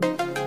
Fala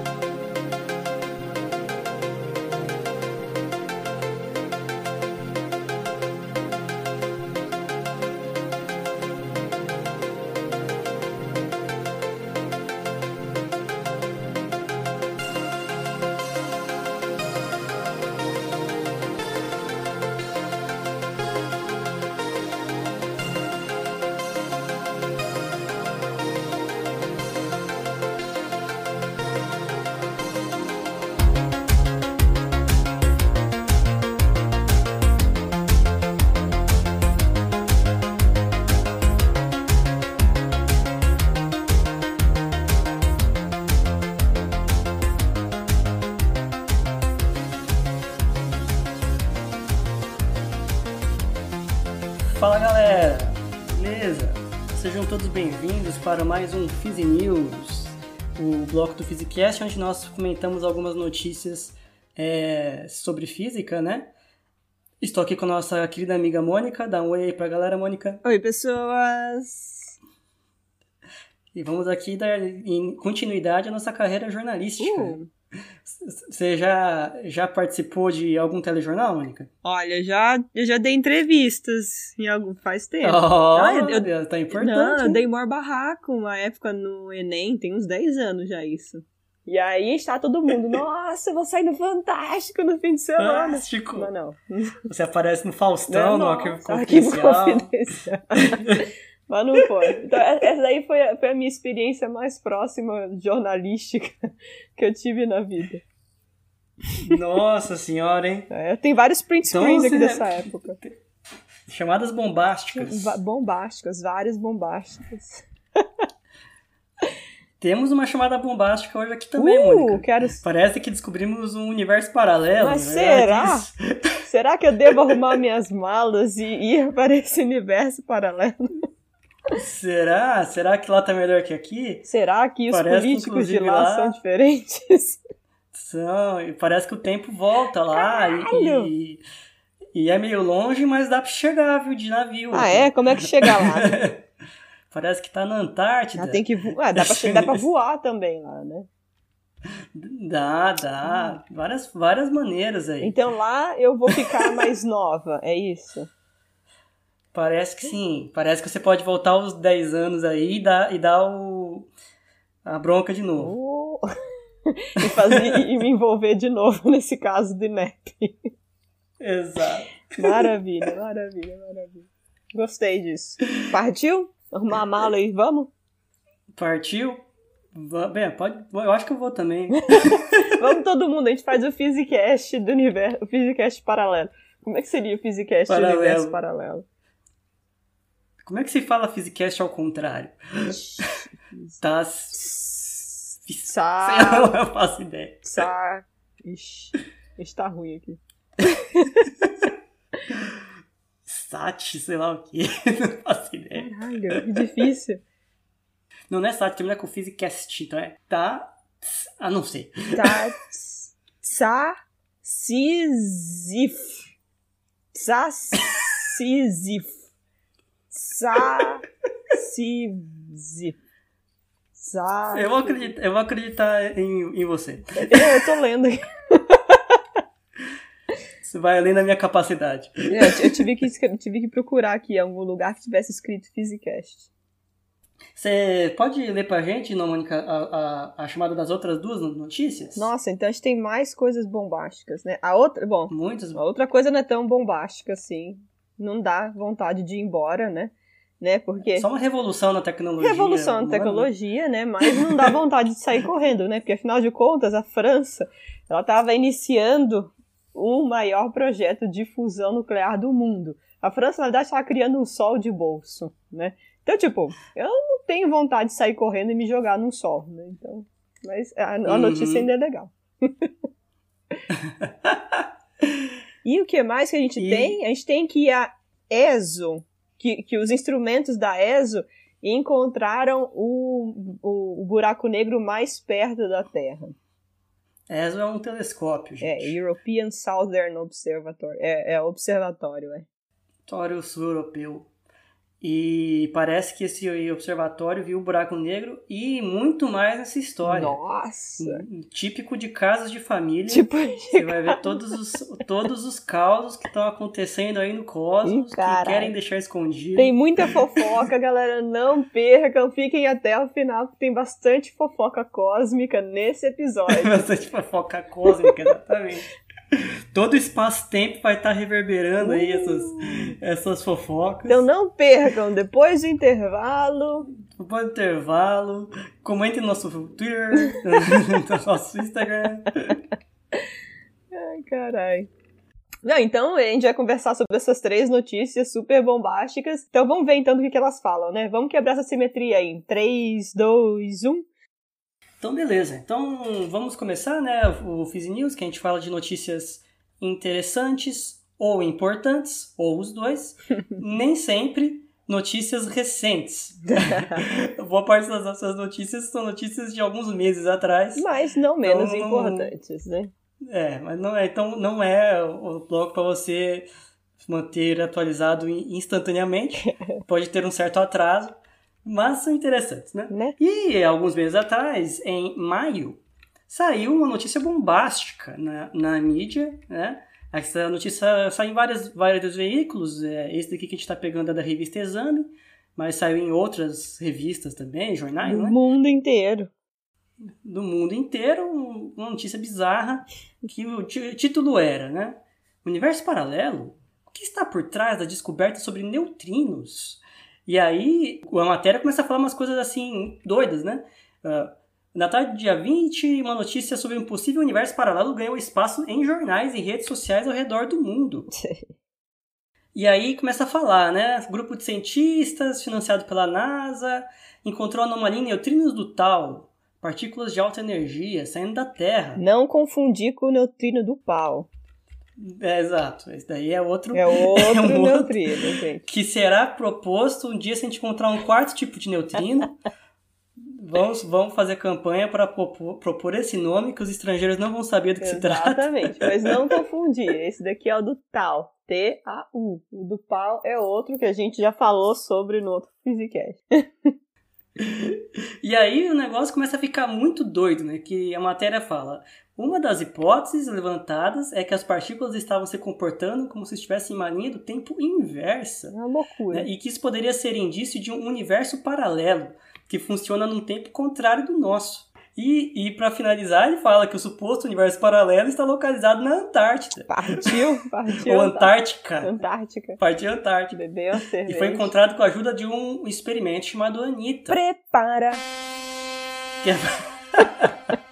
todos bem-vindos para mais um Physi News, o bloco do Physicast, onde nós comentamos algumas notícias é, sobre física, né? Estou aqui com a nossa querida amiga Mônica, dá um oi aí pra galera, Mônica. Oi, pessoas! E vamos aqui dar em continuidade à nossa carreira jornalística. Uh. Você já, já participou de algum telejornal, Mônica? Olha, já, eu já dei entrevistas em algum faz tempo. Oh, Ah, eu- eu- Deus, tá importante. Não, eu dei maior barraco uma época no Enem, tem uns 10 anos já isso. E aí está todo mundo, nossa, eu vou sair no Fantástico no fim de semana. Fantástico. Mas não. Você aparece no Faustão, no Nossa, arquivo arquivo confidencial. Mas não foi. Então, essa daí foi a, foi a minha experiência mais próxima jornalística que eu tive na vida. Nossa senhora, hein? É, tem vários print Então screens aqui você- dessa época. Chamadas bombásticas. Bombásticas, várias bombásticas. Temos uma chamada bombástica hoje aqui também, uh, Mônica. quero. Parece que descobrimos um universo paralelo. Mas né? será? Será que eu devo arrumar minhas malas e ir para esse universo paralelo? Será? Será que lá tá melhor que aqui? Será que os Parece que, políticos de inclusive, lá, lá- são diferentes? São, e parece que o tempo volta lá e, e, é meio longe, mas dá pra chegar, viu, de navio. Ah, é? Como é que chega lá? Parece que tá na Antártida. Ah, tem que voar. Ah, dá, pra, dá pra voar também lá, né? Dá, dá. Várias, várias maneiras aí. Então lá eu vou ficar mais nova, é isso? Parece que sim. Parece que você pode voltar aos 10 anos aí e dar, e dar o, a bronca de novo. Uh, e, fazer, e me envolver de novo nesse caso do INEP. Exato. Maravilha, maravilha, maravilha. Gostei disso. Partiu? Arrumar a mala aí, vamos? Partiu? Bem, pode. Eu acho que eu vou também. Vamos todo mundo, a gente faz o Physicast do universo, o Physicast paralelo. Como é que seria o Physicast do universo paralelo? Como é que se fala Physicast ao contrário? Tá. Sei Sa... lá, eu faço ideia. Sa... Ixi, ixi, tá ruim aqui. Sat, sei lá o que. Não faço ideia. Caralho, que difícil. Não, não é Sat, termina com Physicast, então é. Tá. Ah, não sei. Tá... Sa... Sizif. Sa... Sizif. Sizif. Sa... Eu vou acreditar, eu vou acreditar em, em você. Eu tô lendo aqui. Você vai além da minha capacidade. Eu, eu tive, que, tive que procurar aqui algum lugar que tivesse escrito Physicast. Você pode ler pra gente, não, Mônica, a, a, a chamada das outras duas notícias? Nossa, então a gente tem mais coisas bombásticas, né? A outra, bom, Muitas. a outra coisa não é tão bombástica assim. Não dá vontade de ir embora, né? Né? Porque Só uma revolução na tecnologia. revolução na humana. tecnologia, né? Mas não dá vontade de sair correndo, né? Porque afinal de contas, a França, ela estava iniciando o maior projeto de fusão nuclear do mundo. A França, na verdade, estava criando um sol de bolso, né? Então, tipo, eu não tenho vontade de sair correndo e me jogar num sol, né? Então, mas a, a Uhum. notícia ainda é legal. e o que mais que a gente E- tem? A gente tem que a ESO, que, que os instrumentos da ESO encontraram o, o, o buraco negro mais perto da Terra. ESO é um telescópio, É, gente. European Southern Observatory. É, é observatório, é. Observatório sul-europeu. E parece que esse observatório viu o buraco negro e muito mais nessa história. Nossa! Típico de casas de família. Tipo Você vai ver todos os, todos os causos que estão acontecendo aí no cosmos, Ih, que querem deixar escondido. Tem muita fofoca, galera. Não percam, fiquem até o final, porque tem bastante fofoca cósmica nesse episódio. Bastante fofoca cósmica, exatamente. Todo espaço-tempo vai estar reverberando aí essas, essas fofocas. Então não percam, depois do intervalo. Depois do intervalo, comente no nosso Twitter, no nosso Instagram. Ai, carai. Não, então a gente vai conversar sobre essas três notícias super bombásticas. Então vamos ver então do que, que elas falam, né? Vamos quebrar essa simetria aí em 3, 2, 1. Então, beleza. Então, vamos começar, né? O Fizz News, que a gente fala de notícias interessantes ou importantes, ou os dois. Nem sempre notícias recentes. Boa parte das nossas notícias são notícias de alguns meses atrás. Mas não menos Então, importantes, né? É, mas não é, então não é o blog para você manter atualizado in- instantaneamente. Pode ter um certo atraso, mas são interessantes, né? né? E alguns meses atrás, em maio, saiu uma notícia bombástica na, na mídia, né? Essa notícia saiu em várias, vários veículos, é, esse daqui que a gente está pegando é da revista Exame, mas saiu em outras revistas também, jornais, Do né? mundo inteiro. do mundo inteiro, um- uma notícia bizarra, que o título era, né? Universo paralelo? O que está por trás da descoberta sobre neutrinos? E aí a matéria começa a falar umas coisas assim doidas, né? Ah, na tarde do dia 20, uma notícia sobre um possível universo paralelo ganhou espaço em jornais e redes sociais ao redor do mundo. E aí começa a falar, né? Grupo de cientistas, financiado pela NASA, encontrou anomalia em neutrinos do tal, partículas de alta energia saindo da Terra. Não confundir com o neutrino do pau. É, exato, esse daí é outro. É outro É um outro. neutrino, gente. Que será proposto um dia se a gente encontrar um quarto tipo de neutrino. vamos, vamos fazer campanha para propor, propor esse nome que os estrangeiros não vão saber do que se trata. Exatamente, mas não confundir. Esse daqui é o do tal. T-A-U. O do pau é outro que a gente já falou sobre no outro Physicast. E aí o negócio começa a ficar muito doido, né? Que a matéria fala. Uma das hipóteses levantadas é que as partículas estavam se comportando como se estivessem em uma linha do tempo inversa. É uma loucura. né? E que isso poderia ser indício de um universo paralelo, que funciona num tempo contrário do nosso. E, e para finalizar, ele fala que o suposto universo paralelo está localizado na Antártida. Partiu, partiu. Ou Antártica. Antártica. Partiu Antártida. Bebeu a E cerveja. foi encontrado com a ajuda de um experimento chamado Anitta. Prepara. que é...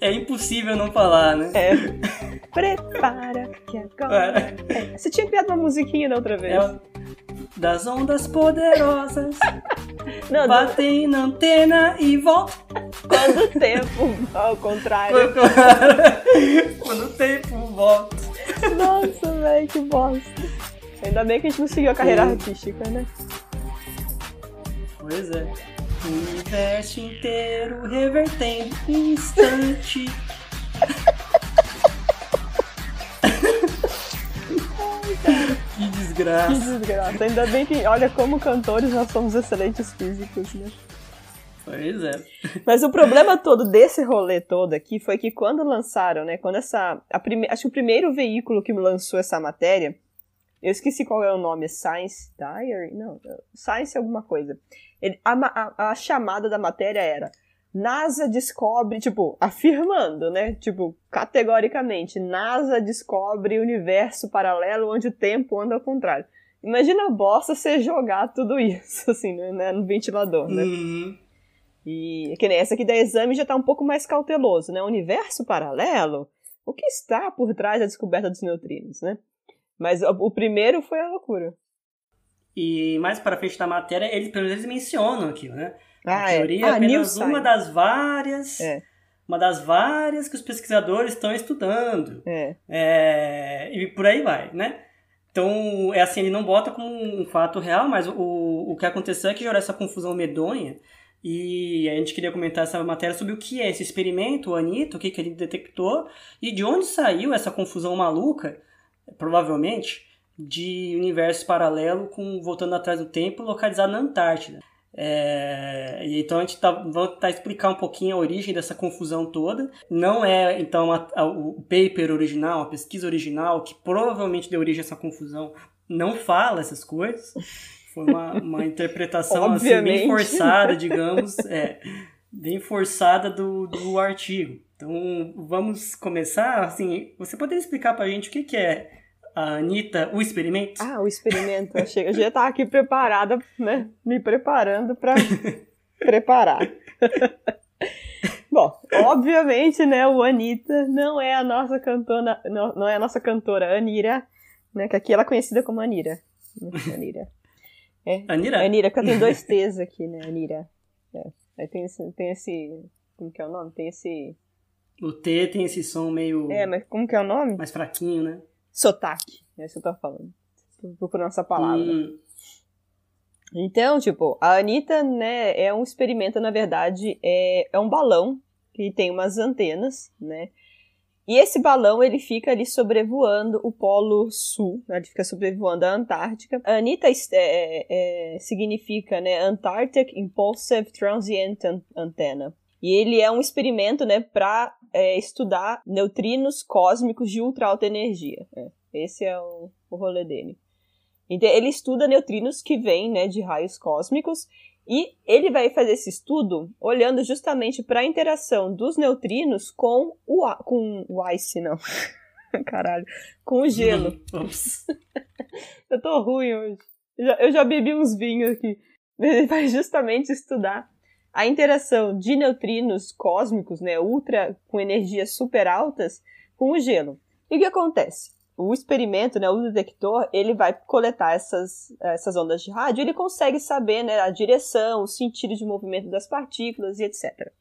é impossível não falar, né? É. Prepara que agora. É. Você tinha criado uma musiquinha da outra vez. É das ondas poderosas Não, batem na antena e voltam. quando o tempo ao contrário. Quando o tempo volta. Nossa, velho, que bosta. Ainda bem que a gente não seguiu a carreira artística, né? Pois é. O universo inteiro revertendo um instante. que Que desgraça. desgraça. Ainda bem que, olha, como cantores nós somos excelentes físicos, né? Pois é. Mas o problema todo desse rolê todo aqui foi que quando lançaram, né? Quando essa. A prime, acho que o primeiro veículo que lançou essa matéria. Eu esqueci qual é o nome, é Science Diary? Não, Science alguma coisa. Ele- a, a- a chamada da matéria era NASA descobre, tipo, afirmando, né? Tipo, categoricamente, NASA descobre universo paralelo onde o tempo anda ao contrário. Imagina a bosta você jogar tudo isso, assim, né, no ventilador, né? Uhum. E que nem essa aqui da exame já tá um pouco mais cauteloso, né? Universo paralelo? O que está por trás da descoberta dos neutrinos, né? Mas o, primeiro foi a loucura. E mais para frente da matéria, eles, pelo menos eles mencionam aquilo, né? Ah, a é. teoria é Ah, apenas uma Science. das várias. É. Uma das várias que os pesquisadores estão estudando. É. É, e por aí vai, né? Então, é assim, ele não bota como um fato real, mas o, o que aconteceu é que gerou essa confusão medonha. E a gente queria comentar essa matéria sobre o que é esse experimento, o Anitta, o que, que ele detectou, e de onde saiu essa confusão maluca, provavelmente, de universo paralelo com voltando atrás do tempo, localizado na Antártida. É, então a gente tá, vamos tentar explicar um pouquinho a origem dessa confusão toda. Não é então a, a, o paper original, a pesquisa original que provavelmente deu origem a essa confusão, não fala essas coisas. Foi uma, uma interpretação assim, bem forçada, digamos, é, bem forçada do, do artigo. Então vamos começar. Assim, você poderia explicar para a gente o que, que é a Anitta, o experimento? Ah, o experimento. Eu, achei, eu já estava aqui preparada, né? Me preparando para preparar. Bom, obviamente, né, o Anitta não é a nossa cantora, não, não é a nossa cantora Anira, né, que aqui ela é conhecida como Anira. Anira. É, Anira? Anira, porque tem dois T's aqui, né, Anira. É. Aí tem esse, tem esse, como que é o nome? Tem esse... O T tem esse som meio... É, mas como que é o nome? Mais fraquinho, né? Sotaque, é isso que eu tô falando. Tô procurando essa palavra. Hum. Então, tipo, a Anitta, né, é um experimento, na verdade, é, é um balão que tem umas antenas, né? E esse balão, ele fica ali sobrevoando o Polo Sul, né? ele fica sobrevoando a Antártica. A Anitta é, é, é, significa, né, Antarctic Impulsive Transient Antenna. E ele é um experimento, né, para é, estudar neutrinos cósmicos de ultra alta energia. É, esse é o, o rolê dele. Então, ele estuda neutrinos que vêm né, de raios cósmicos e ele vai fazer esse estudo olhando justamente para a interação dos neutrinos com o, com o ice, não. Caralho. Com o gelo. eu tô ruim hoje. Eu já, eu já bebi uns vinhos aqui. Ele vai justamente estudar a interação de neutrinos cósmicos, né, ultra com energias super altas, com o gelo. E o que acontece? O experimento, né, o detector, ele vai coletar essas, essas ondas de rádio, ele consegue saber né, a direção, o sentido de movimento das partículas e etc.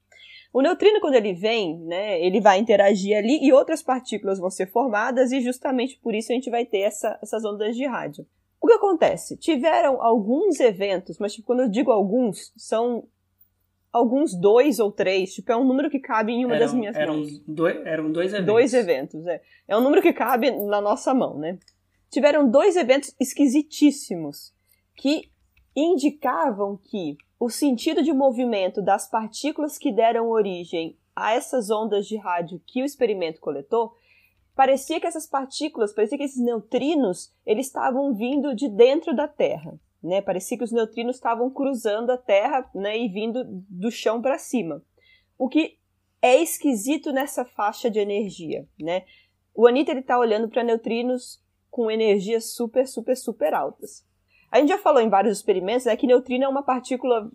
O neutrino, quando ele vem, né, ele vai interagir ali e outras partículas vão ser formadas e justamente por isso a gente vai ter essa, essas ondas de rádio. O que acontece? Tiveram alguns eventos, mas tipo, quando eu digo alguns, são alguns dois ou três, tipo, é um número que cabe em uma eram, das minhas eram mãos. Dois, eram dois eventos. Dois eventos, é. É um número que cabe na nossa mão, né? Tiveram dois eventos esquisitíssimos que indicavam que o sentido de movimento das partículas que deram origem a essas ondas de rádio que o experimento coletou, parecia que essas partículas, parecia que esses neutrinos, eles estavam vindo de dentro da Terra. Né? Parecia que os neutrinos estavam cruzando a Terra né, e vindo do chão para cima. O que é esquisito nessa faixa de energia. Né? O Anitta está olhando para neutrinos com energias super, super, super altas. A gente já falou em vários experimentos né, que neutrino é uma partícula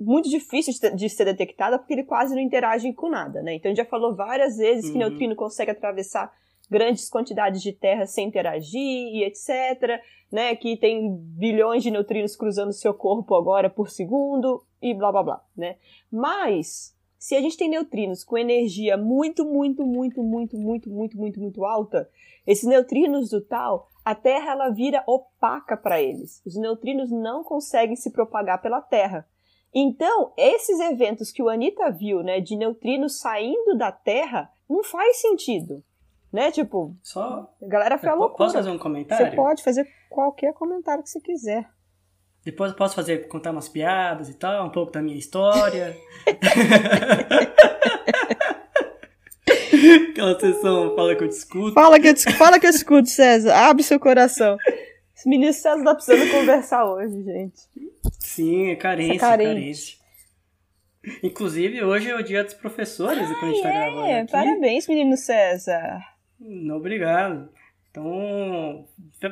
muito difícil de ser detectada porque ele quase não interage com nada. Né? Então a gente já falou várias vezes uhum. que neutrino consegue atravessar grandes quantidades de terra sem interagir e etc né, que tem bilhões de neutrinos cruzando seu corpo agora por segundo e blá blá blá, né? Mas se a gente tem neutrinos com energia muito, muito, muito, muito, muito, muito, muito, muito alta, esses neutrinos do tal, a Terra ela vira opaca para eles. Os neutrinos não conseguem se propagar pela Terra. Então, esses eventos que o Anita viu, né, de neutrinos saindo da Terra, não faz sentido. Né? Tipo, Só... a galera foi a loucura. Posso fazer um comentário? Você pode fazer qualquer comentário que você quiser. Depois eu posso fazer, contar umas piadas e tal, um pouco da minha história. Aquela sessão fala que eu discuto. Fala que eu, fala que eu escuto, César. Abre seu coração. Esse menino César tá precisando conversar hoje, gente. Sim, é carência, é carência. Inclusive, hoje é o dia dos professores, ah, quando a gente tá é, gravando aqui. Parabéns, menino César. Obrigado. Então,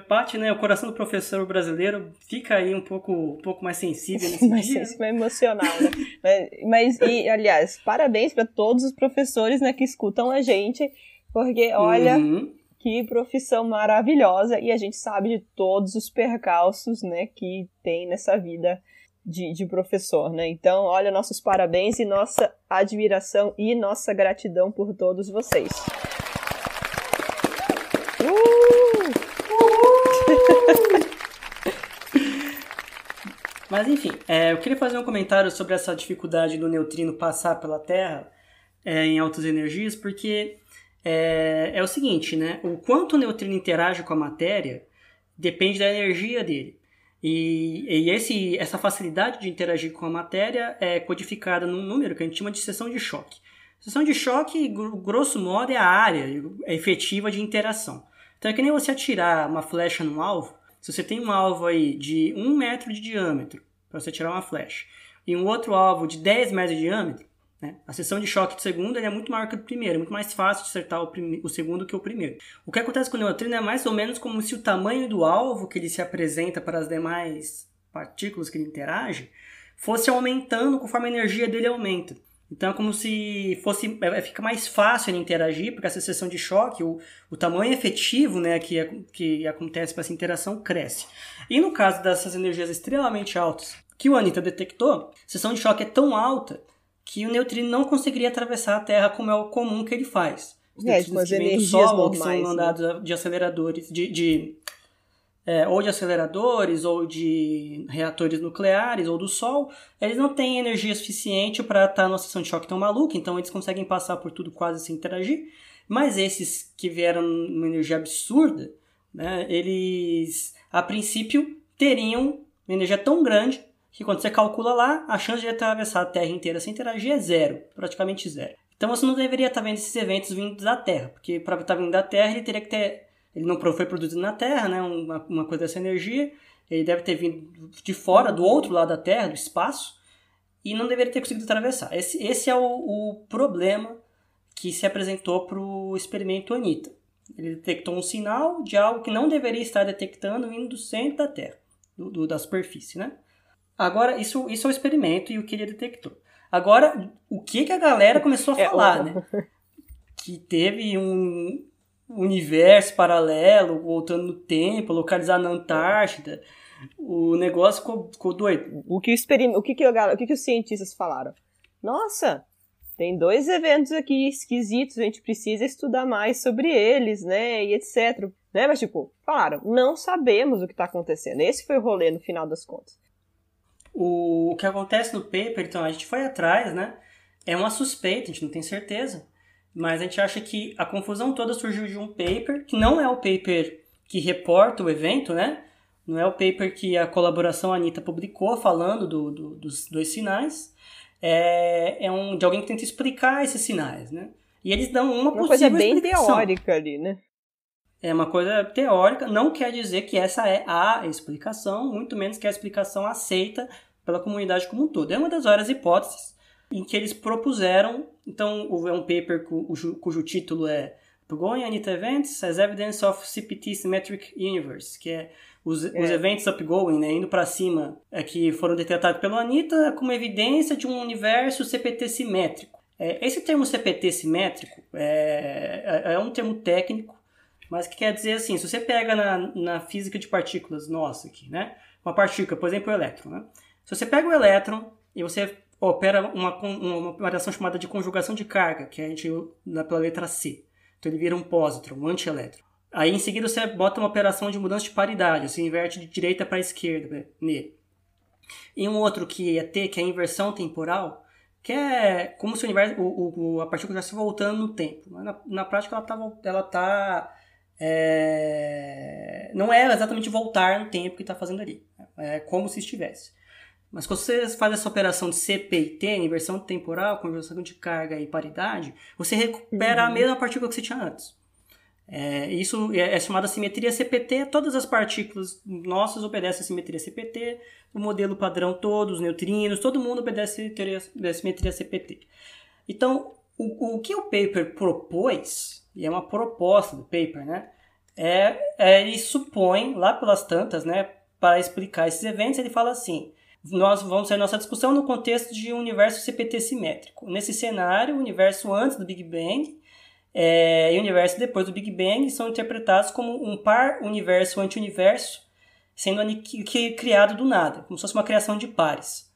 parte, né? O coração do professor brasileiro fica aí um pouco, um pouco mais sensível nesse mais dia. mais emocional, né? mas, mas, e, aliás, parabéns para todos os professores né, que escutam a gente, porque, olha, uhum. que profissão maravilhosa e a gente sabe de todos os percalços, né, que tem nessa vida de, de professor, né? Então, olha, nossos parabéns e nossa admiração e nossa gratidão por todos vocês. Mas enfim, é, eu queria fazer um comentário sobre essa dificuldade do neutrino passar pela Terra é, em altas energias, porque é, é, o seguinte, né? O quanto o neutrino interage com a matéria depende da energia dele. E, e esse, essa facilidade de interagir com a matéria é codificada num número que a gente chama de seção de choque. Seção de choque, grosso modo, é a área efetiva de interação. Então é que nem você atirar uma flecha num alvo. Se você tem um alvo aí de 1 metro de diâmetro, para você tirar uma flecha, e um outro alvo de 10 metros de diâmetro, né? A seção de choque do segundo é muito maior que o primeiro, é muito mais fácil de acertar o, o, segundo que o primeiro. O que acontece com o neutrino é mais ou menos como se o tamanho do alvo que ele se apresenta para as demais partículas que ele interage fosse aumentando conforme a energia dele aumenta. Então é como se fosse é, fica mais fácil ele interagir, porque essa seção de choque, o, o tamanho efetivo né, que, que acontece para essa interação cresce. E no caso dessas energias extremamente altas que o Anitta detectou, a seção de choque é tão alta que o neutrino não conseguiria atravessar a Terra como é o comum que ele faz. Os é, com as energias do Sol, normais, que são mandados né? de aceleradores, de, de é, ou de aceleradores, ou de reatores nucleares, ou do Sol, eles não têm energia suficiente para estar numa situação de choque tão maluca, então eles conseguem passar por tudo quase sem interagir. Mas esses que vieram numa energia absurda, né, eles, a princípio, teriam uma energia tão grande que quando você calcula lá, a chance de atravessar a Terra inteira sem interagir é zero, praticamente zero. Então você não deveria estar vendo esses eventos vindos da Terra, porque para estar vindo da Terra ele teria que ter. Ele não foi produzido na Terra, né? Uma, uma coisa dessa energia. Ele deve ter vindo de fora, do outro lado da Terra, do espaço, e não deveria ter conseguido atravessar. Esse, esse é o, o problema que se apresentou para o experimento Anitta. Ele detectou um sinal de algo que não deveria estar detectando vindo do centro da Terra, do, do da superfície, né? Agora, isso, isso é o experimento e o que ele detectou. Agora, o que, que a galera começou a é, falar, né? Que teve um universo paralelo, voltando no tempo, localizado na Antártida. O negócio ficou, ficou doido. O que, o, experim... o, que, que, o que, que os cientistas falaram? Nossa, tem dois eventos aqui esquisitos, a gente precisa estudar mais sobre eles, né? E etc. Né? Mas, tipo, falaram, não sabemos o que está acontecendo. Esse foi o rolê no final das contas. O, o que acontece no paper, então, a gente foi atrás, né? É uma suspeita, a gente não tem certeza. Mas a gente acha que a confusão toda surgiu de um paper, que não é o paper que reporta o evento, né? Não é o paper que a colaboração Anitta publicou falando do, do, dos dois sinais. É, é um de alguém que tenta explicar esses sinais, né? E eles dão uma, uma coisa bem explicação. teórica ali, né? É uma coisa teórica, não quer dizer que essa é a explicação, muito menos que a explicação aceita pela comunidade como um todo. É uma das várias hipóteses em que eles propuseram. Então, é um paper cujo, cujo título é Going Anita Events as Evidence of CPT Symmetric Universe, que é os, é. os eventos upgoing, né, indo para cima, é, que foram detectados pelo Anita como evidência de um universo CPT simétrico. É, esse termo CPT simétrico é, é, é um termo técnico, mas que quer dizer assim, se você pega na, na física de partículas nossa aqui, né, uma partícula, por exemplo, o elétron, né, se você pega o elétron e você opera uma, uma operação chamada de conjugação de carga, que a gente dá pela letra C. Então ele vira um pósitron, um antielétron. Aí em seguida você bota uma operação de mudança de paridade, você inverte de direita para esquerda nele. E um outro que é T, que é a inversão temporal, que é como se o universo, o, o, a partícula estivesse voltando no tempo. Na, na prática ela está ela tá, é, não é exatamente voltar no tempo que está fazendo ali. É como se estivesse. Mas quando você faz essa operação de CPT, inversão temporal, conversão de carga e paridade, você recupera uhum. a mesma partícula que você tinha antes. É, isso é, é chamada simetria CPT. Todas as partículas nossas obedecem a simetria CPT. O modelo padrão todo, os neutrinos, todo mundo obedece a simetria CPT. Então, o, o que o paper propôs, e é uma proposta do paper, né? É, é, ele supõe, lá pelas tantas, né, para explicar esses eventos, ele fala assim: nós vamos ter nossa discussão no contexto de um universo CPT simétrico. Nesse cenário, o universo antes do Big Bang é, e o universo depois do Big Bang são interpretados como um par universo anti-universo sendo criado do nada, como se fosse uma criação de pares.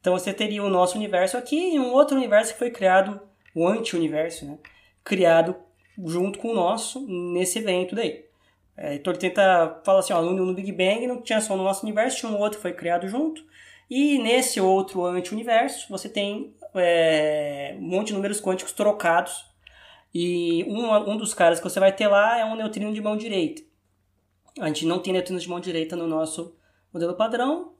Então você teria o nosso universo aqui e um outro universo que foi criado, o anti-universo, né? criado junto com o nosso nesse evento daí. É, então ele tenta falar assim, ó, no Big Bang não tinha só o nosso universo, tinha um outro que foi criado junto, e nesse outro anti-universo, você tem é, um monte de números quânticos trocados. E um, um dos caras que você vai ter lá é um neutrino de mão direita. A gente não tem neutrinos de mão direita no nosso modelo padrão,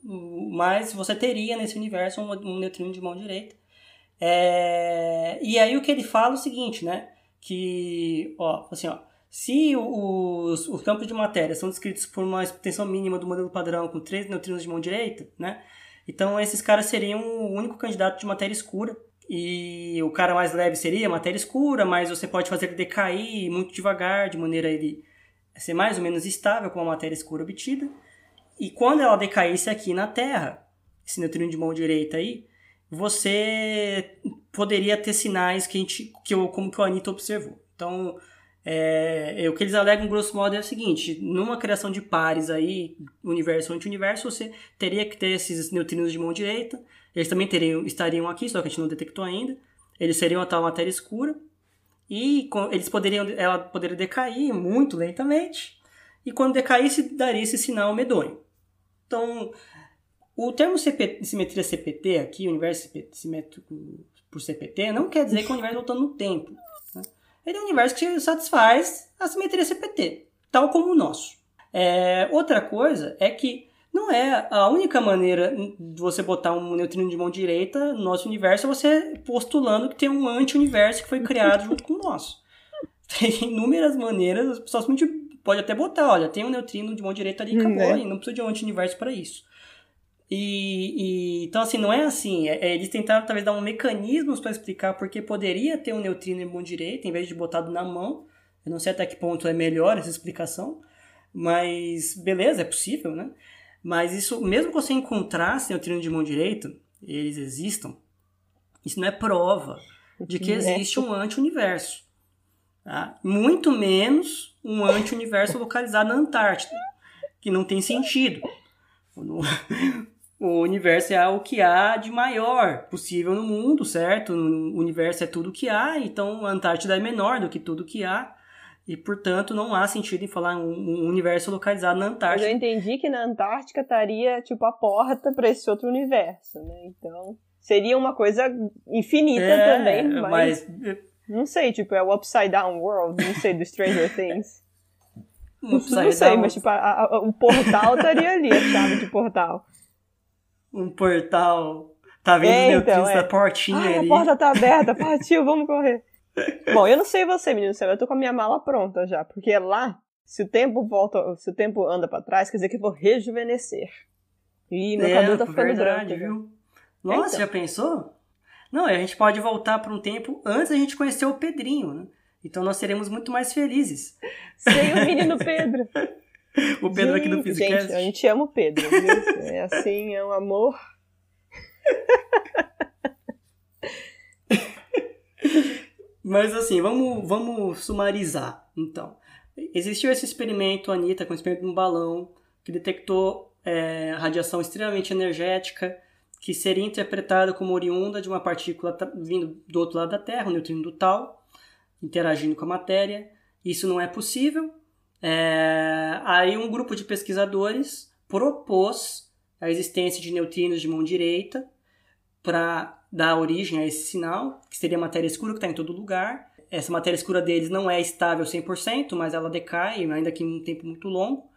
mas você teria nesse universo um, um neutrino de mão direita. É, e aí o que ele fala é o seguinte, né? Que, ó, assim, ó, se os, os campos de matéria são descritos por uma extensão mínima do modelo padrão com três neutrinos de mão direita, né? Então esses caras seriam o único candidato de matéria escura. E o cara mais leve seria matéria escura, mas você pode fazer ele decair muito devagar, de maneira a ele ser mais ou menos estável com a matéria escura obtida. E quando ela decaísse aqui na Terra, esse neutrino de mão direita aí, você poderia ter sinais que a gente, que eu, como que o Anitta observou. Então, é, é, o que eles alegam, grosso modo, é o seguinte: numa criação de pares aí, universo anti-universo, você teria que ter esses neutrinos de mão direita. Eles também teriam, estariam aqui, só que a gente não detectou ainda. Eles seriam a tal matéria escura. E eles poderiam, ela poderia decair muito lentamente. E quando decaísse, daria esse sinal medonho. Então, o termo CP, simetria CPT aqui, universo simétrico por CPT, não quer dizer que é o universo voltando no tempo. Ele é um universo que satisfaz a simetria CPT, tal como o nosso. É, outra coisa é que não é a única maneira de você botar um neutrino de mão direita no nosso universo é você postulando que tem um anti-universo que foi criado junto com o nosso. Tem inúmeras maneiras, as pessoas pode até botar, olha, tem um neutrino de mão direita ali, acabou, né? e não precisa de um anti-universo para isso. E, e, então, assim, não é assim. É, é, eles tentaram talvez dar um mecanismo para explicar porque poderia ter um neutrino em mão direita em vez de botado na mão. Eu não sei até que ponto é melhor essa explicação, mas beleza, é possível, né? Mas isso, mesmo que você encontrasse neutrino de mão direita, eles existam, isso não é prova de que existe um anti-universo. Tá? Muito menos um anti-universo localizado na Antártida, que não tem sentido. O universo é o que há de maior possível no mundo, certo? O universo é tudo que há, então a Antártida é menor do que tudo que há. E, portanto, não há sentido em falar um, universo localizado na Antártida. Mas eu entendi que na Antártica estaria, tipo, a porta para esse outro universo, né? Então, seria uma coisa infinita é, também, mas... mas não sei, tipo, é o Upside Down World, não sei, do Stranger Things. não sei, down. mas tipo, a, a, o portal estaria ali, a chave de portal. Um portal. Tá vendo é, então, é. da portinha Ai, ali. A porta tá aberta, partiu, vamos correr. Bom, eu não sei você, menino céu, eu tô com a minha mala pronta já, porque lá, se o tempo volta, se o tempo anda para trás, quer dizer que eu vou rejuvenescer. E meu é, cabelo tá ficando verdade, branco. Viu? Nossa, então. já pensou? Não, a gente pode voltar para um tempo antes da gente conhecer o Pedrinho, né? Então nós seremos muito mais felizes. Sem o menino Pedro. O Pedro gente, aqui do Physicast. Gente, a gente ama o Pedro, viu? É assim, é um amor. Mas assim, vamos, vamos sumarizar, então. Existiu esse experimento, Anitta, com um experimento de um balão que detectou é, radiação extremamente energética que seria interpretada como oriunda de uma partícula vindo do outro lado da Terra, um neutrino do tal, interagindo com a matéria. Isso não é possível. É... Aí um grupo de pesquisadores propôs a existência de neutrinos de mão direita para dar origem a esse sinal, que seria matéria escura que está em todo lugar. Essa matéria escura deles não é estável 100%, mas ela decai, ainda que em um tempo muito longo.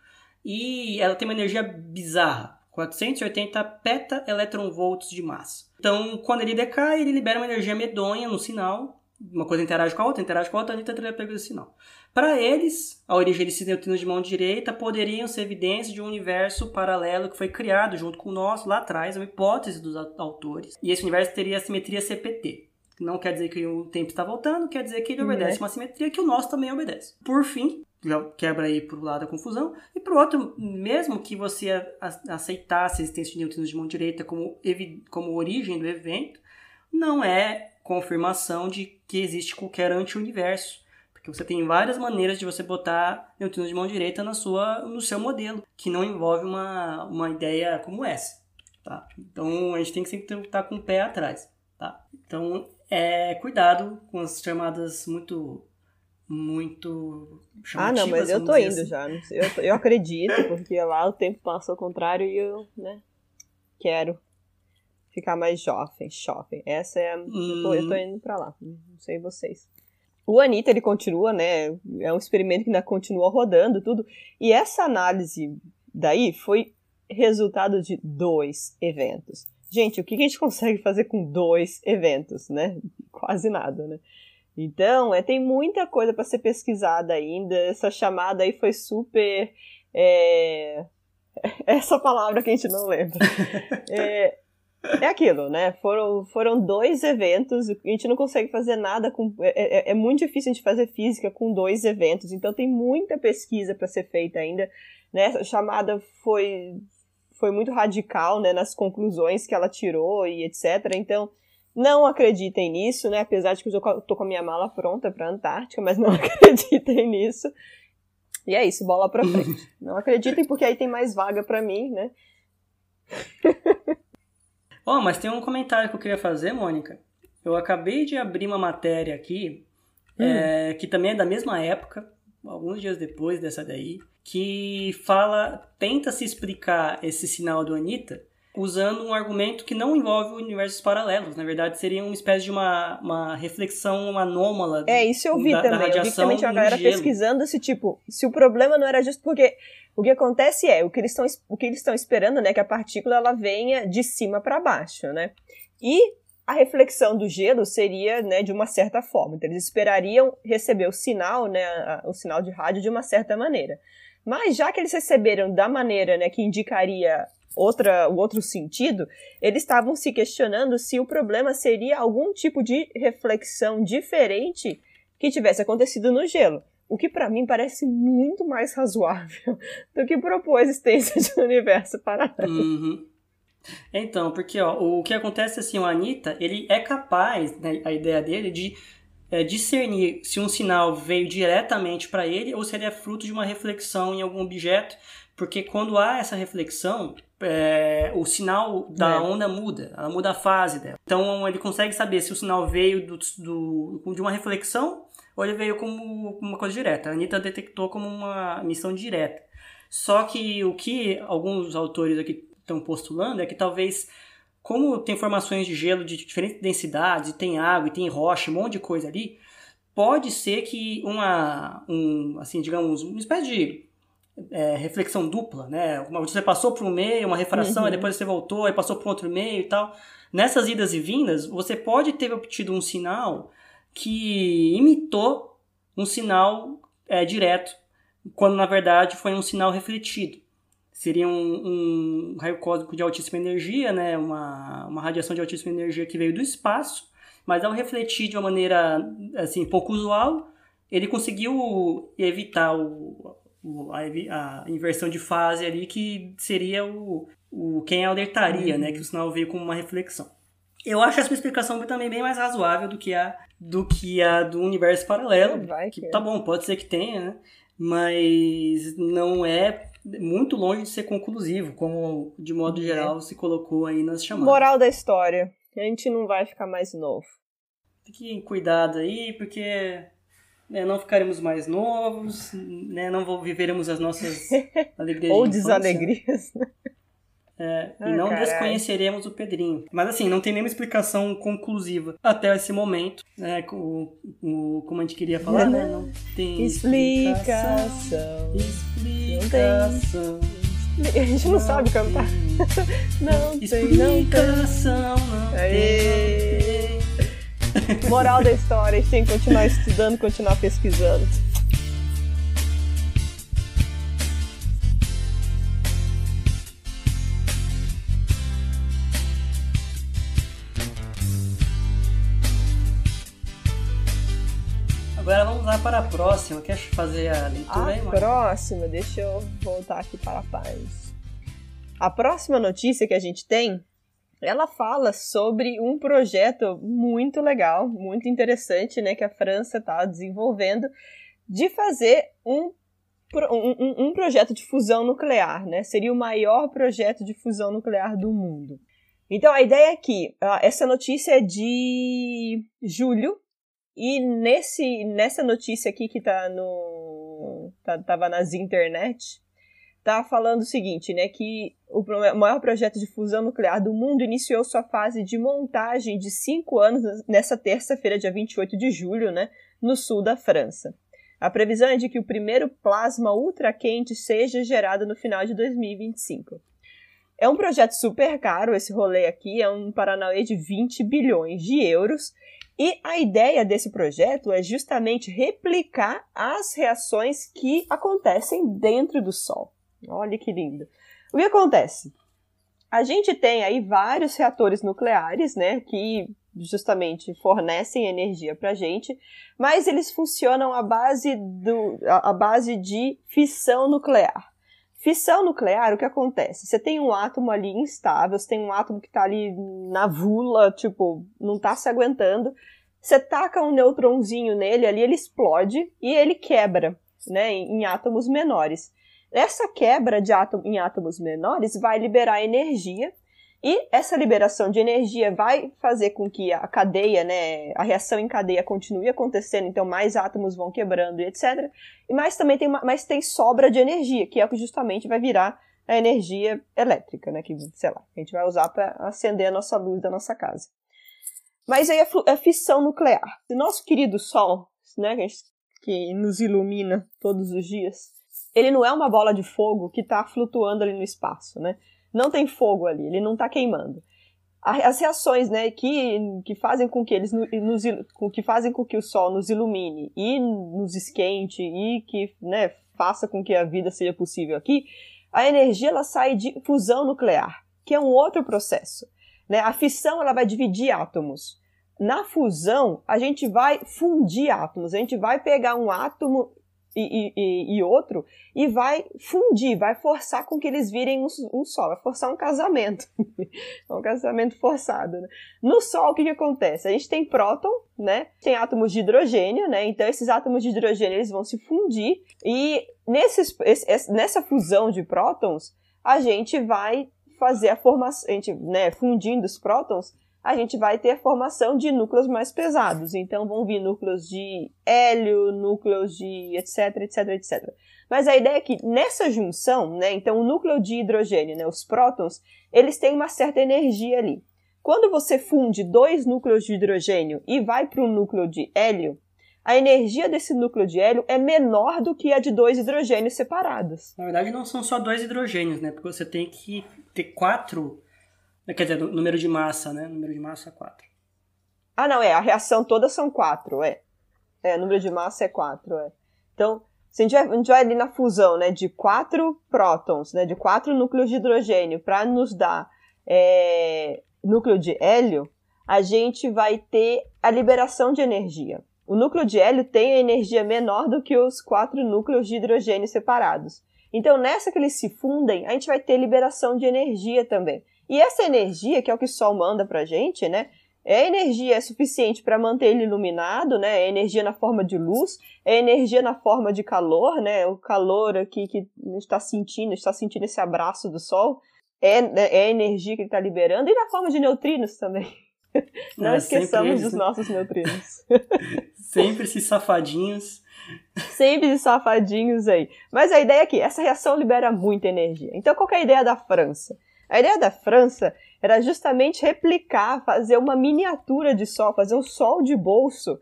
E ela tem uma energia bizarra. 480 peta-electronvolts de massa. Então, quando ele decai, ele libera uma energia medonha no sinal. Uma coisa interage com a outra, interage com a outra, a gente pega esse sinal. Para eles, a origem desses neutrinos de mão direita poderiam ser evidências de um universo paralelo que foi criado junto com o nosso lá atrás, é uma hipótese dos autores. E esse universo teria a simetria CPT. Não quer dizer que o tempo está voltando, quer dizer que ele obedece uhum. uma simetria que o nosso também obedece. Por fim, quebra aí por um lado a confusão, e por outro, mesmo que você aceitasse a existência de neutrinos de mão direita como, como origem do evento, não é confirmação de que existe qualquer anti-universo. Porque você tem várias maneiras de você botar neutrinos de mão direita na sua, no seu modelo, que não envolve uma, uma ideia como essa. Tá? Então a gente tem que sempre estar com o pé atrás. Tá? Então, é, cuidado com as chamadas muito muito Ah, não, mas eu tô indo assim. já. Eu, eu acredito, porque lá o tempo passa ao contrário e eu, né, quero ficar mais jovem, jovem. Essa é a... Hum... Eu, tô, eu tô hum. indo pra lá, não sei vocês. O Anitta, ele continua, né? É um experimento que ainda continua rodando, tudo. E essa análise daí foi resultado de dois eventos. Gente, o que a gente consegue fazer com dois eventos, né? Quase nada, né? Então, é, tem muita coisa para ser pesquisada ainda. Essa chamada aí foi super. É... Essa palavra que a gente não lembra. É, é aquilo, né? Foram, foram dois eventos, a gente não consegue fazer nada com. É, é, é muito difícil a gente fazer física com dois eventos, então tem muita pesquisa para ser feita ainda. Né? Essa chamada foi, foi muito radical né, nas conclusões que ela tirou e etc. Então, não acreditem nisso, né? Apesar de que eu tô com a minha mala pronta para a Antártica, mas não acreditem nisso. E é isso, bola pra frente. Não acreditem porque aí tem mais vaga para mim, né? Ó, oh, mas tem um comentário que eu queria fazer, Mônica. Eu acabei de abrir uma matéria aqui, hum. é, que também é da mesma época, alguns dias depois dessa daí, que fala, tenta se explicar esse sinal do Anitta usando um argumento que não envolve universos paralelos. Na verdade, seria uma espécie de uma, uma reflexão anômala. É, isso eu vi da, também. Da eu vi também tinha uma galera pesquisando se, tipo, se o problema não era justo porque o que acontece é, o que eles estão o que eles estão esperando, né, que a partícula ela venha de cima para baixo, né? E a reflexão do gelo seria, né, de uma certa forma. Então eles esperariam receber o sinal, né, o sinal de rádio de uma certa maneira. Mas já que eles receberam da maneira, né, que indicaria outra, o outro sentido, eles estavam se questionando se o problema seria algum tipo de reflexão diferente que tivesse acontecido no gelo. O que para mim parece muito mais razoável do que propor a existência de um universo paralelo. Uhum. Então, porque ó, o que acontece assim, o Anitta, ele é capaz, né, a ideia dele, de é, discernir se um sinal veio diretamente para ele ou se ele é fruto de uma reflexão em algum objeto, porque quando há essa reflexão, é, o sinal da é. onda muda, ela muda a fase dela. Então ele consegue saber se o sinal veio do, do, de uma reflexão ou ele veio como uma coisa direta. A Anitta detectou como uma missão direta. Só que o que alguns autores aqui estão postulando é que talvez, como tem formações de gelo de diferentes densidades, tem água, e tem rocha, um monte de coisa ali, pode ser que uma, um, assim, digamos, uma espécie de é, reflexão dupla, né? Você passou por um meio, uma refração, uhum. aí depois você voltou, aí passou por outro meio e tal. Nessas idas e vindas, você pode ter obtido um sinal que imitou um sinal é, direto, quando na verdade foi um sinal refletido. Seria um, um raio cósmico de altíssima energia, né? uma, uma radiação de altíssima energia que veio do espaço, mas ao refletir de uma maneira assim pouco usual, ele conseguiu evitar o, o a, a, inversão de fase ali, que seria o, o quem alertaria, uhum. né? Que o sinal veio como uma reflexão. Eu acho essa explicação também bem mais razoável do que a do que a do universo paralelo. Vai que, que tá bom, pode ser que tenha, né? Mas não é muito longe de ser conclusivo, como de modo é. geral se colocou aí nas chamadas. Moral da história: a gente não vai ficar mais novo. Fiquem cuidado aí, porque né, não ficaremos mais novos, né, não viveremos as nossas alegrias Ou de desalegrias. Né? É, ah, e não carai. desconheceremos o Pedrinho. Mas assim, não tem nenhuma explicação conclusiva até esse momento, né? O, o, como a gente queria falar, né? Não tem explicação. Explicação. A gente não, não sabe cantar. Não explicação, não tem. Moral da história, a gente tem que continuar estudando, continuar pesquisando. Para a próxima. Quer fazer a leitura a aí, A próxima, deixa eu voltar aqui para a paz. A próxima notícia que a gente tem, ela fala sobre um projeto muito legal, muito interessante, né, que a França está desenvolvendo, de fazer um, um, um projeto de fusão nuclear, né? Seria o maior projeto de fusão nuclear do mundo. Então a ideia é que uh, essa notícia é de julho e nesse, nessa notícia aqui que tá no. Tá, tava nas internet, tá falando o seguinte, né, que o maior projeto de fusão nuclear do mundo iniciou sua fase de montagem de cinco anos nessa terça-feira, dia 28 de julho, né, no sul da França. A previsão é de que o primeiro plasma ultraquente seja gerado no final de 2025. É um projeto super caro esse rolê aqui, é um Paranauê de 20 bilhões de euros, e a ideia desse projeto é justamente replicar as reações que acontecem dentro do Sol. Olha que lindo. O que acontece? A gente tem aí vários reatores nucleares, né, que justamente fornecem energia para a gente, mas eles funcionam à base, do, à base de fissão nuclear. Fissão nuclear, o que acontece? Você tem um átomo ali instável, você tem um átomo que está ali na vula, tipo, não está se aguentando. Você taca um neutronzinho nele ali, ele explode e ele quebra, né, em, em átomos menores. Essa quebra de átomo, em átomos menores vai liberar energia e essa liberação de energia vai fazer com que a cadeia, né, a reação em cadeia continue acontecendo, então mais átomos vão quebrando e etc. E mais também tem, mais tem sobra de energia, que é o que justamente vai virar a energia elétrica, né, que, sei lá, a gente vai usar para acender a nossa luz da nossa casa. Mas aí a, a fissão nuclear. O nosso querido Sol, né, que, que nos ilumina todos os dias, ele não é uma bola de fogo que está flutuando ali no espaço, né? Não tem fogo ali, ele não está queimando. As reações, né, que, que fazem com que eles nos, que fazem com que o Sol nos ilumine e nos esquente e que, né, faça com que a vida seja possível aqui, a energia ela sai de fusão nuclear, que é um outro processo. Né? A fissão ela vai dividir átomos. Na fusão, a gente vai fundir átomos. A gente vai pegar um átomo e, e, e, outro e vai fundir, vai forçar com que eles virem um, um só, vai forçar um casamento. um casamento forçado. Né? No Sol, o que, que acontece? A gente tem próton, né? Tem átomos de hidrogênio, né? Então esses átomos de hidrogênio eles vão se fundir e nesses, esse, nessa fusão de prótons a gente vai fazer a formação, a gente, né, fundindo os prótons, a gente vai ter formação de núcleos mais pesados. Então vão vir núcleos de hélio, núcleos de etc, etc, etc. Mas a ideia é que nessa junção, né, então o núcleo de hidrogênio, né, os prótons, eles têm uma certa energia ali. Quando você funde dois núcleos de hidrogênio e vai para um núcleo de hélio, a energia desse núcleo de hélio é menor do que a de dois hidrogênios separados. Na verdade, não são só dois hidrogênios, né? Porque você tem que ter quatro Quer dizer, número de massa, né? Número de massa é 4. Ah, não, é. A reação toda são 4, é. É, número de massa é 4, é. Então, se a gente, vai, a gente vai ali na fusão, né, de 4 prótons, né, de 4 núcleos de hidrogênio para nos dar é, núcleo de hélio, a gente vai ter a liberação de energia. O núcleo de hélio tem a energia menor do que os quatro núcleos de hidrogênio separados. Então, nessa que eles se fundem, a gente vai ter liberação de energia também. E essa energia, que é o que o Sol manda pra gente, né? É energia suficiente para manter ele iluminado, né? É energia na forma de luz, é energia na forma de calor, né? O calor aqui que a gente está sentindo, está sentindo esse abraço do Sol, é, é a energia que ele está liberando, e na forma de neutrinos também. Não é, esqueçamos dos né? nossos neutrinos. sempre esses safadinhos. Sempre esses safadinhos aí. Mas a ideia é que essa reação libera muita energia. Então, qual é a ideia da França? A ideia da França era justamente replicar, fazer uma miniatura de sol, fazer um sol de bolso,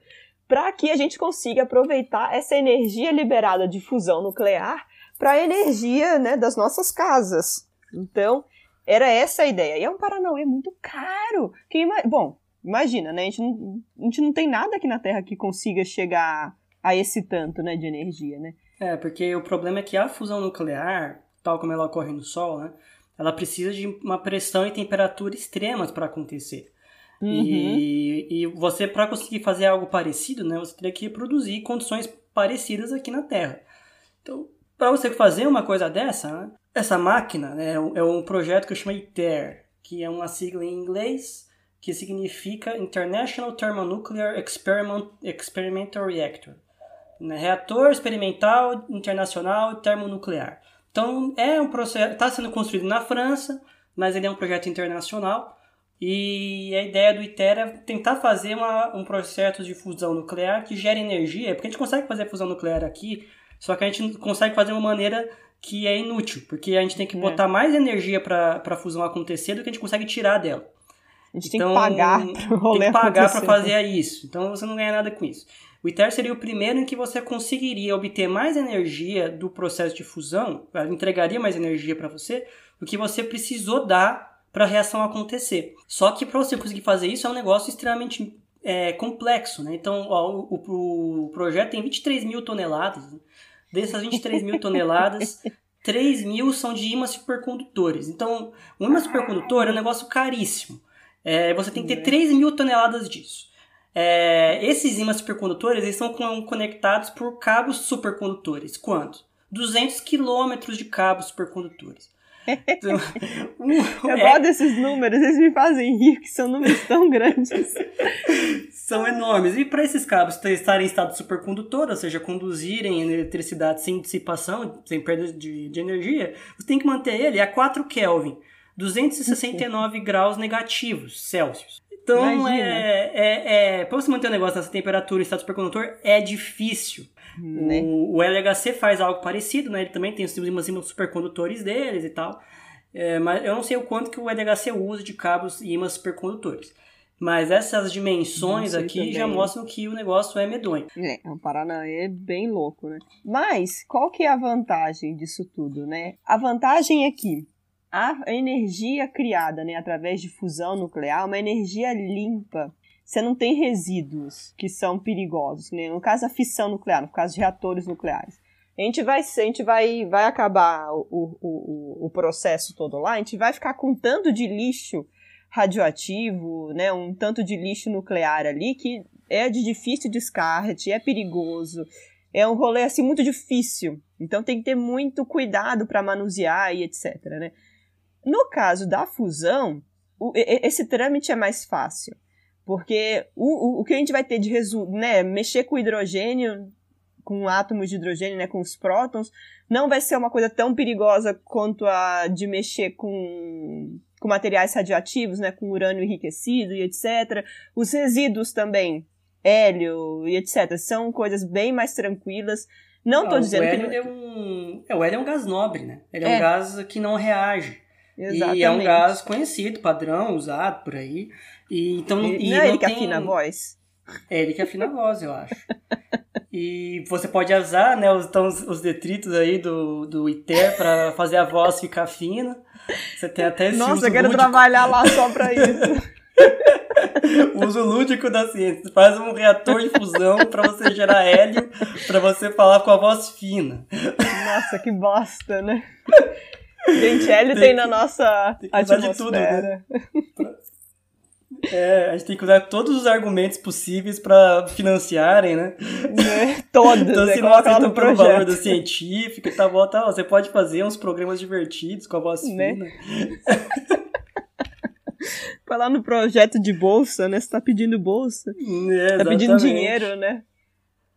para que a gente consiga aproveitar essa energia liberada de fusão nuclear para a energia né, das nossas casas. Então, era essa a ideia. E é um Paranauê muito caro. Que, bom, imagina, né? A gente, não, a gente não tem nada aqui na Terra que consiga chegar a esse tanto né, de energia, né? É, porque o problema é que a fusão nuclear, tal como ela ocorre no Sol, né? Ela precisa de uma pressão e temperatura extremas para acontecer. Uhum. E, e você, para conseguir fazer algo parecido, né, você teria que produzir condições parecidas aqui na Terra. Então, para você fazer uma coisa dessa, né, essa máquina né, é um projeto que eu chamo ITER, que é uma sigla em inglês que significa International Thermonuclear Experiment, Experimental Reactor. Né, reator Experimental Internacional Termonuclear. Então é um processo, está sendo construído na França, mas ele é um projeto internacional e a ideia do ITER é tentar fazer uma, um processo de fusão nuclear que gere energia, porque a gente consegue fazer fusão nuclear aqui, só que a gente consegue fazer de uma maneira que é inútil, porque a gente tem que é. botar mais energia para a fusão acontecer do que a gente consegue tirar dela. A gente então, tem que pagar para Tem que pagar para fazer isso. Então você não ganha nada com isso. O ITER seria o primeiro em que você conseguiria obter mais energia do processo de fusão, entregaria mais energia para você, do que você precisou dar para a reação acontecer. Só que para você conseguir fazer isso é um negócio extremamente é, complexo. Né? Então ó, o, o, projeto tem 23 mil toneladas. Né? Dessas 23 mil toneladas, 3 mil são de ímãs supercondutores. Então, o ímã supercondutor é um negócio caríssimo. É, você tem que ter 3 uhum. mil toneladas disso. É, esses ímãs supercondutores eles são conectados por cabos supercondutores. Quanto? 200 quilômetros de cabos supercondutores. Então, Eu é, gosto desses números, eles me fazem rir, que são números tão grandes. são enormes. E para esses cabos estarem em estado supercondutor, ou seja, conduzirem eletricidade sem dissipação, sem perda de, de energia, você tem que manter ele a 4 Kelvin. 269 graus negativos Celsius. Então, é, é, é para você manter o negócio nessa temperatura em estado supercondutor, é difícil. Né? O, o, LHC faz algo parecido, né? Ele também tem os ímãs supercondutores deles e tal. É, mas eu não sei o quanto que o LHC usa de cabos e ímãs supercondutores. Mas essas dimensões aqui também. já mostram que o negócio é medonho. É, o Paraná é bem louco, né? Mas qual que é a vantagem disso tudo, né? A vantagem é que a energia criada né, através de fusão nuclear uma energia limpa. Você não tem resíduos que são perigosos, né? no caso da fissão nuclear, no caso de reatores nucleares. A gente vai, a gente vai, vai acabar o, o, o, o processo todo lá, a gente vai ficar com tanto de lixo radioativo, né, um tanto de lixo nuclear ali que é de difícil descarte, é perigoso, é um rolê assim muito difícil. Então tem que ter muito cuidado para manusear e etc, né? No caso da fusão, o, esse trâmite é mais fácil, porque o, o, o que a gente vai ter de resultado, né, mexer com hidrogênio, com átomos de hidrogênio, né, com os prótons, não vai ser uma coisa tão perigosa quanto a de mexer com, com materiais radioativos, né, com urânio enriquecido e etc. Os resíduos também, hélio e etc. São coisas bem mais tranquilas. Não estou dizendo o hélio que. É um... é, o hélio é um gás nobre, né? Ele é, é. um gás que não reage. Exatamente. E é um gás conhecido, padrão, usado por aí. E, então, e, e não é ele que tem... afina a voz? É ele que afina a voz, eu acho. e você pode usar né, os, então, os detritos aí do, do ITER para fazer a voz ficar fina. Você tem até esse Nossa, eu quero lúdico. trabalhar lá só para isso. uso lúdico da ciência. Faz um reator de fusão para você gerar hélio, para você falar com a voz fina. Nossa, que bosta, né? Gente, hélio tem, tem na nossa tem atmosfera. De tudo, né? É, a gente tem que usar todos os argumentos possíveis para financiarem, né? né? Todos. então, né? se não aceitam pelo valor do científico, tá bom, tá, você pode fazer uns programas divertidos com a voz né? fina. Falar no projeto de bolsa, né? Você tá pedindo bolsa. É, tá pedindo dinheiro, né?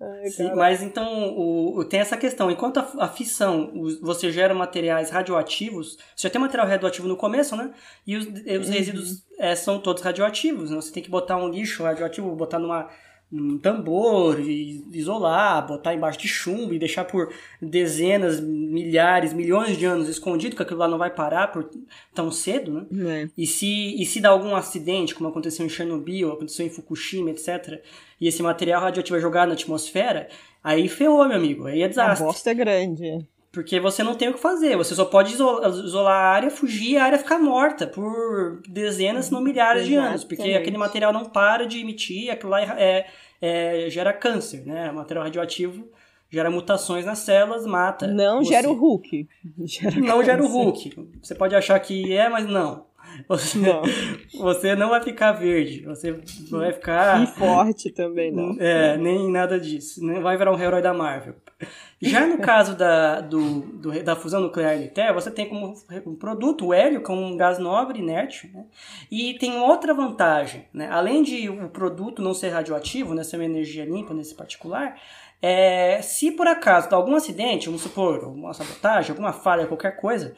Ai, Sim, mas então o, o, tem essa questão. Enquanto a, a fissão você gera materiais radioativos, você já tem material radioativo no começo, né? E os, os uhum. resíduos é, são todos radioativos. Né? Você tem que botar um lixo radioativo, botar numa um tambor, isolar, botar embaixo de chumbo e deixar por dezenas, milhares, milhões de anos escondido, que aquilo lá não vai parar por tão cedo, né? É. E, se, e se dá algum acidente, como aconteceu em Chernobyl, aconteceu em Fukushima, etc., e esse material radioativo é jogado na atmosfera, aí ferrou, meu amigo, aí é desastre. A bosta é grande. Porque você não tem o que fazer, você só pode isolar, a área, fugir e a área ficar morta por dezenas, se não milhares Exatamente. de anos. Porque aquele material não para de emitir, aquilo lá é, é, gera câncer, né? O material radioativo gera mutações nas células, mata. Não você. gera o Hulk. Gera não câncer. gera o Hulk. Você pode achar que é, mas não. Você não. você não vai ficar verde, você vai ficar. E forte também, não. É, nem nada disso. Não vai virar um herói da Marvel. Já no caso da, do, do, da fusão nuclear ITER, você tem como um produto o hélio, que é um gás nobre, inerte, né? e tem outra vantagem. Né? Além de o produto não ser radioativo, né, ser uma energia limpa nesse particular, é, se por acaso dá algum acidente, vamos supor, uma sabotagem, alguma falha, qualquer coisa,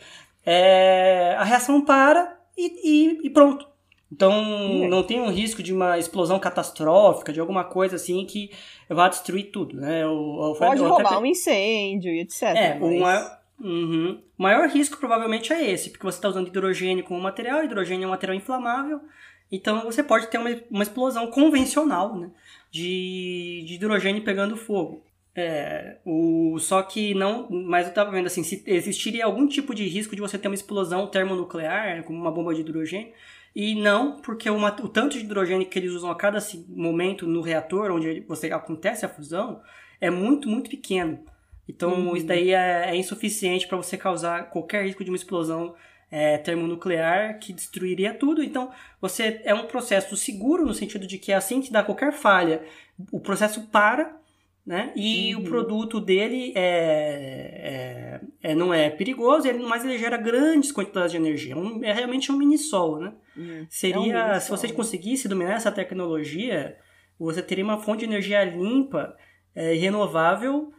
é, a reação para e, e, e pronto. Então hum. não tem um risco de uma explosão catastrófica, de alguma coisa assim que vá destruir tudo, né? O, o Pode roubar até... um incêndio e etc. É, mas... uma, Uhum. O maior risco provavelmente é esse, porque você está usando hidrogênio como material, hidrogênio é um material inflamável, então você pode ter uma, uma explosão convencional né, de, de hidrogênio pegando fogo. É, o, só que não. Mas eu estava vendo assim, se existiria algum tipo de risco de você ter uma explosão termonuclear, como uma bomba de hidrogênio. E não, porque uma, o tanto de hidrogênio que eles usam a cada momento no reator, onde você acontece a fusão, é muito, muito pequeno. Então, uhum. isso daí é, é insuficiente para você causar qualquer risco de uma explosão é, termonuclear que destruiria tudo. Então, você é um processo seguro no sentido de que assim que dá qualquer falha, o processo para, né? E uhum. o produto dele é, é, é, não é perigoso, ele, mas ele gera grandes quantidades de energia. Um, é realmente um mini sol, né? Uhum. Seria, um se você conseguisse dominar essa tecnologia, você teria uma fonte de energia limpa e é, renovável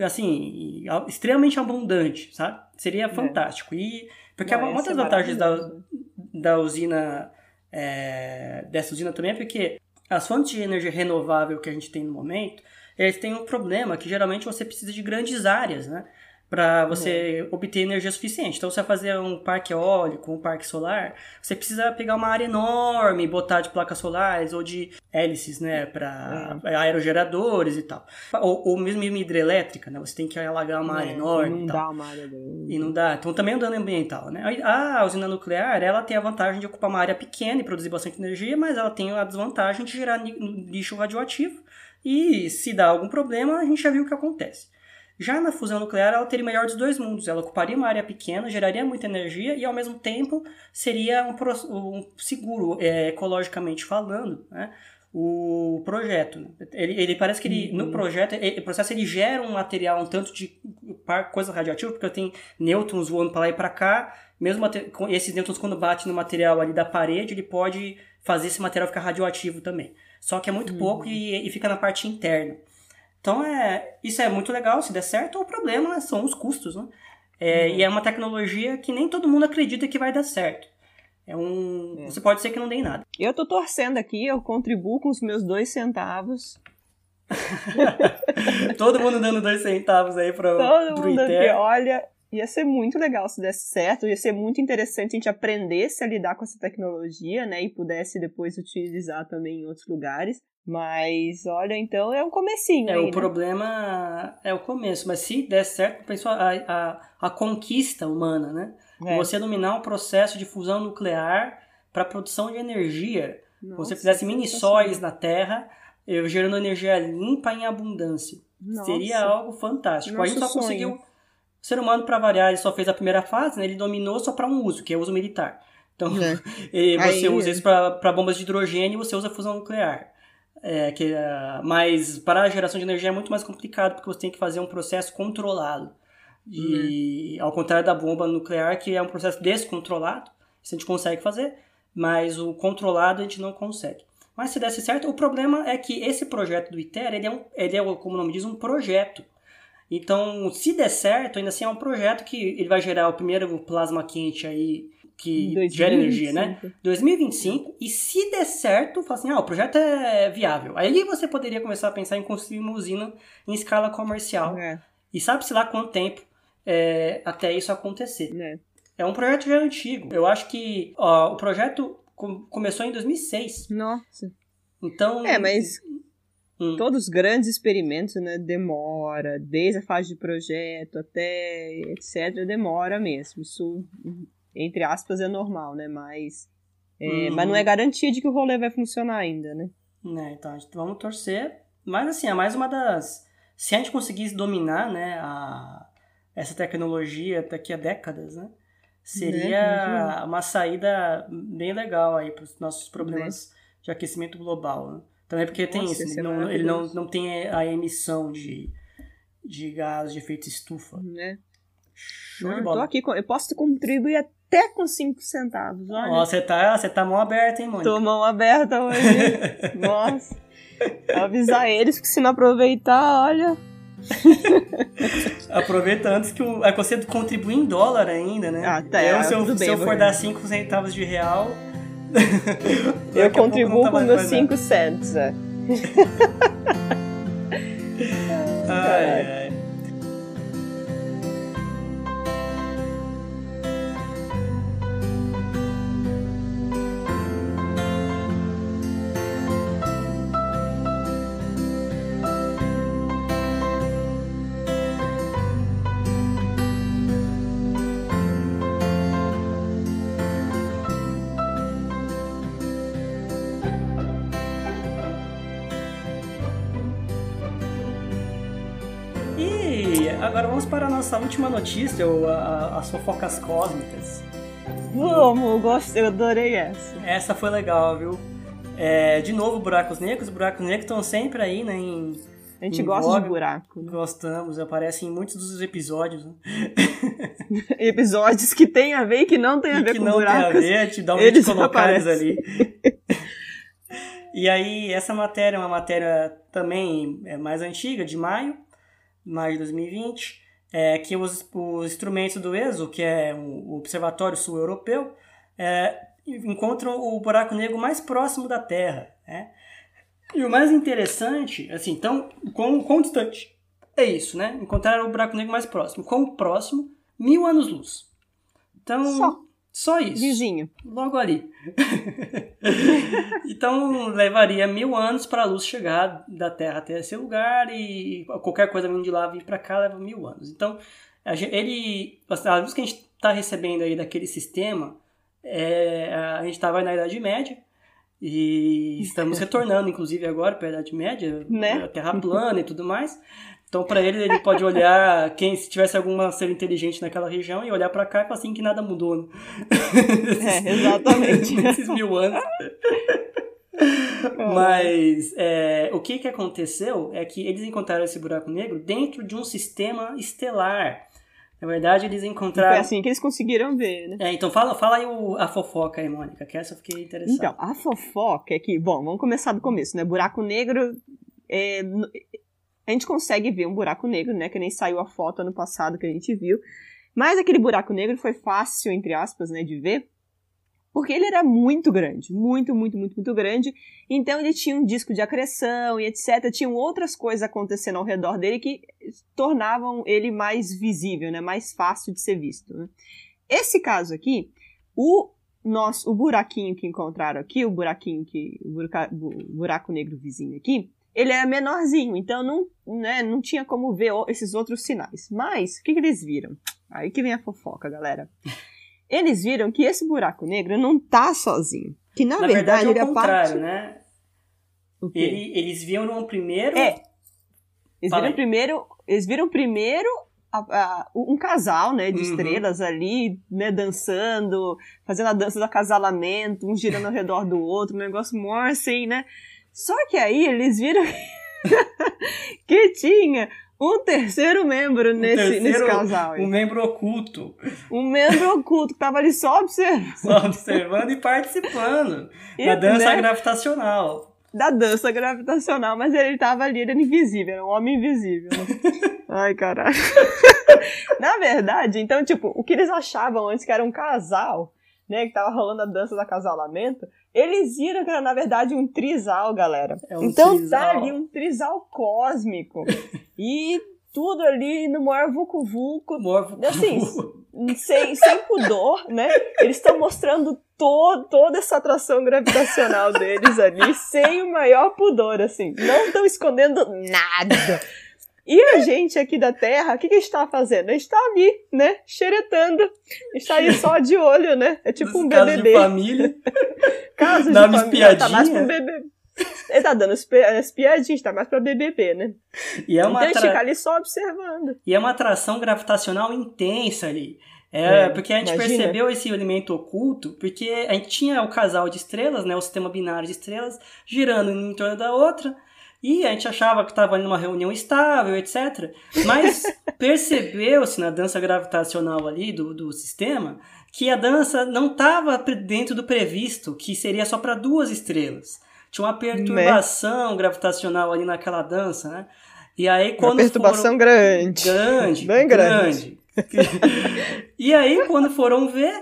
assim, extremamente abundante, sabe? Seria é. fantástico. E porque Não, uma das vantagens da, da usina é, dessa usina também é porque as fontes de energia renovável que a gente tem no momento, eles têm um problema que geralmente você precisa de grandes áreas, né? para você uhum. obter energia suficiente. Então, você vai fazer um parque eólico, um parque solar, você precisa pegar uma área enorme, botar de placas solares ou de hélices, né, para é. aerogeradores e tal. Ou, ou mesmo hidrelétrica, né, você tem que alagar uma é, área enorme. E não dá uma área grande. E não dá. Então, também é um dano ambiental, né. A usina nuclear, ela tem a vantagem de ocupar uma área pequena e produzir bastante energia, mas ela tem a desvantagem de gerar lixo radioativo. E se dá algum problema, a gente já viu o que acontece. Já na fusão nuclear, ela teria o melhor dos dois mundos. Ela ocuparia uma área pequena, geraria muita energia e, ao mesmo tempo, seria um, um seguro, é, ecologicamente falando, né? o projeto. Ele, ele parece que ele, uhum. no projeto, ele, o processo ele gera um material um tanto de coisa radioativa, porque tem nêutrons voando para lá e para cá. Mesmo esses nêutrons, quando batem no material ali da parede, ele pode fazer esse material ficar radioativo também. Só que é muito uhum. pouco e, e fica na parte interna. Então, é, isso é muito legal se der certo, o problema né, são os custos, né? É, uhum. E é uma tecnologia que nem todo mundo acredita que vai dar certo. É um. É. Você pode ser que não dê em nada. Eu tô torcendo aqui, eu contribuo com os meus dois centavos. todo mundo dando dois centavos aí para Todo mundo aqui, olha, ia ser muito legal se desse certo, ia ser muito interessante a gente aprendesse a lidar com essa tecnologia, né, e pudesse depois utilizar também em outros lugares. Mas, olha, então é um comecinho É, aí, o né? problema é o começo, mas se der certo, pensa a, a, a conquista humana, né? É. Você dominar o processo de fusão nuclear para produção de energia. Nossa, você fizesse mini sóis na Terra, eh, gerando energia limpa em abundância. Nossa. Seria algo fantástico. Nosso a gente só sonho. conseguiu. O ser humano, para variar, ele só fez a primeira fase, né? ele dominou só para um uso, que é o uso militar. Então, é. você Aí, usa é. isso para bombas de hidrogênio e você usa fusão nuclear. É, que, uh, mas para a geração de energia é muito mais complicado porque você tem que fazer um processo controlado. E uhum. ao contrário da bomba nuclear, que é um processo descontrolado, isso a gente consegue fazer, mas o controlado a gente não consegue. Mas se desse certo, o problema é que esse projeto do ITER, ele é, um, ele é como o nome diz, um projeto. Então, se der certo, ainda assim é um projeto que ele vai gerar o primeiro plasma quente aí que 2025. gera energia, né? 2025. E se der certo, fala assim, ah, o projeto é viável. Aí você poderia começar a pensar em construir uma usina em escala comercial. É. E sabe-se lá quanto tempo é, até isso acontecer. É. é. um projeto já antigo. Eu acho que ó, o projeto começou em 2006. Nossa. Então... É, mas... Hum. Todos os grandes experimentos, né, demora, desde a fase de projeto até etc, demora mesmo. Isso entre aspas, é normal, né? Mas, é, uhum. mas não é garantia de que o rolê vai funcionar ainda, né? É, então, vamos torcer. Mas, assim, é mais uma das... Se a gente conseguisse dominar, né, a, essa tecnologia daqui a décadas, né? Seria né? uma saída bem legal aí para os nossos problemas né? de aquecimento global, né? Também porque Nossa, tem isso, ele, não, ele não, não tem a emissão de, de gás de efeito estufa. Né? Show não, de bola. Eu, aqui, eu posso contribuir até com 5 centavos. Olha. Ó, você tá, você tá mão aberta, hein, Mônica? Tô mão aberta hoje. Nossa. Avisar eles que se não aproveitar, olha. Aproveita antes que o. É que você contribui em dólar ainda, né? Ah, tá. Eu, se eu, se eu for dar 5 centavos de real. eu contribuo com meus 5 cents, é. ai, ai. Agora vamos para a nossa última notícia, ou a, as fofocas cósmicas. Vamos, gostei, eu adorei essa. Essa foi legal, viu? É, de novo, buracos negros. Buracos negros estão sempre aí, né? Em, a gente gosta de buraco. Né? Gostamos, aparecem em muitos dos episódios. Né? episódios que tem a ver e que não tem a ver que com não buracos. Tem a ver, te dá um eles de colocar eles ali. e aí, essa matéria é uma matéria também é mais antiga, de maio, maio de 2020, é, que os, os instrumentos do ESO, que é o Observatório Sul Europeu, é, encontram o buraco negro mais próximo da Terra. Né? E o mais interessante, assim, então, quão, quão distante é isso, né? Encontrar o buraco negro mais próximo. Quão próximo? Mil anos-luz. Então, só. Só isso. Vizinho. Logo ali. então, levaria mil anos para a luz chegar da Terra até esse lugar e qualquer coisa vindo de lá vir para cá leva mil anos. Então, ele, a luz que a gente está recebendo aí daquele sistema, é, a gente estava na Idade Média, e estamos retornando, inclusive, agora para a Idade Média, né? a Terra plana e tudo mais. Então, para ele, ele pode olhar, quem se tivesse alguma ser inteligente naquela região, e olhar para cá e falar assim que nada mudou. Né? É, exatamente. Nesses mil anos. Mas é, o que, que aconteceu é que eles encontraram esse buraco negro dentro de um sistema estelar. Na verdade, eles encontraram. Foi assim que eles conseguiram ver, né? É, então fala, fala aí o, a fofoca aí, Mônica, que essa eu fiquei interessada. Então, a fofoca é que, bom, vamos começar do começo, né? Buraco negro. É, a gente consegue ver um buraco negro, né? Que nem saiu a foto ano passado que a gente viu. Mas aquele buraco negro foi fácil, entre aspas, né, de ver, porque ele era muito grande, muito, muito, muito, muito grande. Então ele tinha um disco de acreção e etc. Tinham outras coisas acontecendo ao redor dele que tornavam ele mais visível, né? mais fácil de ser visto. Né? Esse caso aqui, o nosso, o buraquinho que encontraram aqui, o buraquinho que o, buraco, negro vizinho aqui, ele era menorzinho, então não, né, não tinha como ver esses outros sinais. Mas o que, que eles viram? Aí que vem a fofoca, galera eles viram que esse buraco negro não tá sozinho. Que na, na verdade, verdade ele é o contrário, parte... né? Ele, eles viam no primeiro. É. Eles Fala viram aí. primeiro. Eles viram primeiro a- a- um casal, né, de Uhum. estrelas ali, né, dançando, fazendo a dança do acasalamento, um girando ao redor do outro, um negócio mó assim, né? Só que aí eles viram que tinha um terceiro membro nesse, terceiro- nesse casal. aí. Um membro oculto, Um membro oculto que tava ali só observando. só observando e participando E, da dança né, gravitacional. da dança gravitacional, mas ele tava ali, ele era invisível, era um homem invisível. Né? Ai, caralho. Na verdade, então, tipo, o que eles achavam antes que era um casal, né, que tava rolando a dança do acasalamento, eles viram que era, na verdade, um trisal, galera. É um então trisal. tá ali um trisal cósmico. e tudo ali no maior vucu-vucu. Assim, sem, sem pudor, né? Eles estão mostrando to toda essa atração gravitacional deles ali, sem o maior pudor, assim. Não estão escondendo nada. E a gente aqui da Terra, o que, que a gente tá fazendo? A gente tá ali, né? Xeretando. A gente tá ali só de olho, né? É tipo um Caso de BBB. família. Caso de uma família, tá mais espiadinha. pra um BBB. Ele tá dando as piadinhas, tá mais pra BBB, né? E é uma então a gente atra- fica ali só observando. E é uma atração gravitacional intensa ali. É, É, porque a gente imagina. percebeu esse elemento oculto, porque a gente tinha o casal de estrelas, né, o sistema binário de estrelas, girando em torno da outra, e a gente achava que estava numa reunião estável, etc. Mas percebeu-se na dança gravitacional ali do, do sistema que a dança não estava dentro do previsto, que seria só para duas estrelas. Tinha uma perturbação gravitacional ali naquela dança, né? E aí Uma quando perturbação foram... grande. Grande. Bem grande. e aí, quando foram ver,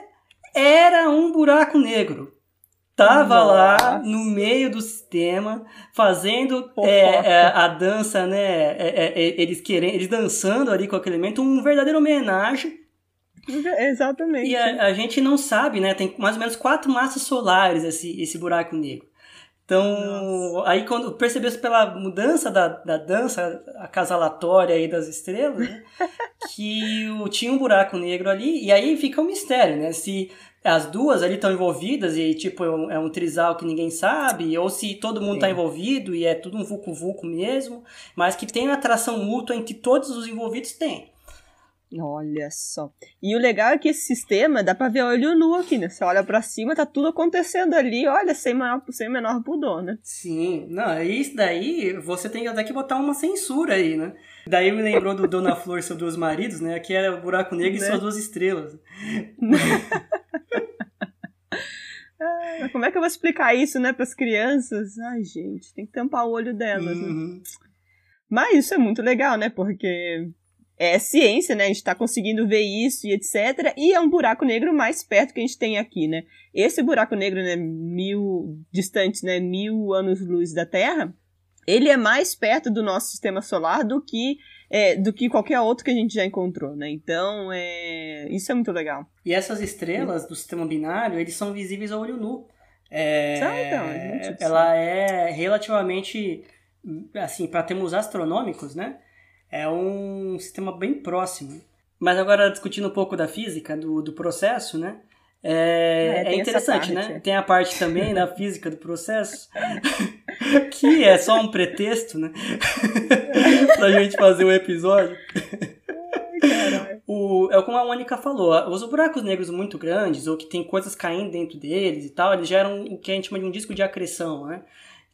era um buraco negro. Tava lá Nossa. no meio do sistema, fazendo é, é, a dança, né? é, é, é, eles querendo, eles dançando ali com aquele elemento, um verdadeiro homenagem. Exatamente. E a, a gente não sabe, né? Tem mais ou menos quatro massas solares esse, esse buraco negro. Então, aí quando percebeu-se pela mudança da, da dança acasalatória aí das estrelas, né, que o, tinha um buraco negro ali, e aí fica um mistério, né? Se as duas ali estão envolvidas e, tipo, é um, é um, trisal que ninguém sabe, ou se todo mundo está envolvido e é tudo um vucu-vucu mesmo, mas que tem atração mútua em que todos os envolvidos têm. Olha só. E o legal é que esse sistema dá pra ver olho nu aqui, né? Você olha pra cima, tá tudo acontecendo ali, olha, sem, maior, sem menor pudor, né? Sim. Não, isso daí você tem até que botar uma censura aí, né? Daí me lembrou do Dona Flor e seus dois maridos, né? Que é o buraco negro né? e suas duas estrelas. como é que eu vou explicar isso, né, pras crianças? Ai, gente, tem que tampar o olho delas. Né? Uhum. Né? Mas isso é muito legal, né? Porque é ciência, né? A gente está conseguindo ver isso e etc. E é um buraco negro mais perto que a gente tem aqui, né? Esse buraco negro, né, mil distante, né, mil anos-luz da Terra, ele é mais perto do nosso sistema solar do que é, do que qualquer outro que a gente já encontrou, né? Então, é, isso é muito legal. E essas estrelas do sistema binário, eles são visíveis ao olho nu. É, ah, então, ela é relativamente, assim, para termos astronômicos, né? é um sistema bem próximo. Mas agora, discutindo um pouco da física, do, do processo, né? É, é, é interessante, né? Tem a parte também da física do processo, que é só um pretexto, né? pra gente fazer o um episódio. o, é como a Mônica falou, os buracos negros muito grandes, ou que tem coisas caindo dentro deles e tal, eles geram o que a gente chama de um disco de acreção, né?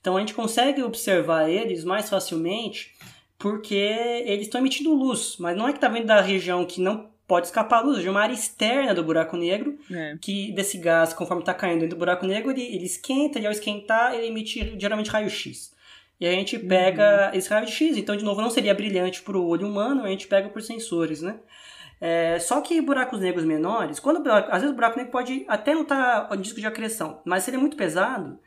Então a gente consegue observar eles mais facilmente porque eles estão emitindo luz, mas não é que está vindo da região que não pode escapar luz, é uma área externa do buraco negro, é. que desse gás, conforme está caindo dentro do buraco negro, ele, ele esquenta, e ao esquentar, ele emite geralmente raio-x. E a gente pega uhum. esse raio-x, então, de novo, não seria brilhante para o olho humano, a gente pega por sensores, né? É, só que buracos negros menores, quando às vezes o buraco negro pode até não estar tá disco de acreção, mas se ele é muito pesado,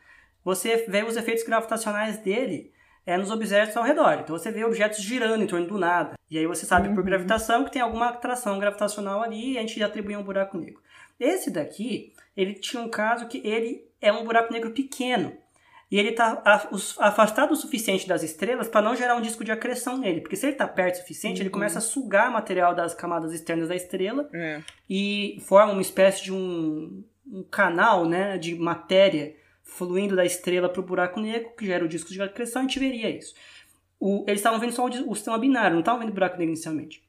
você vê os efeitos gravitacionais dele é nos objetos ao redor. Então você vê objetos girando em torno do nada. E aí você sabe uhum. por gravitação que tem alguma atração gravitacional ali e a gente atribui um buraco negro. Esse daqui, ele tinha um caso que ele é um buraco negro pequeno. E ele está afastado o suficiente das estrelas para não gerar um disco de acreção nele. Porque se ele está perto o suficiente, uhum. ele começa a sugar material das camadas externas da estrela é. e forma uma espécie de um, um canal né, de matéria fluindo da estrela para o buraco negro, que gera o disco de acreção, a gente veria isso. O, eles estavam vendo só o, o sistema binário, não estavam vendo o buraco negro inicialmente.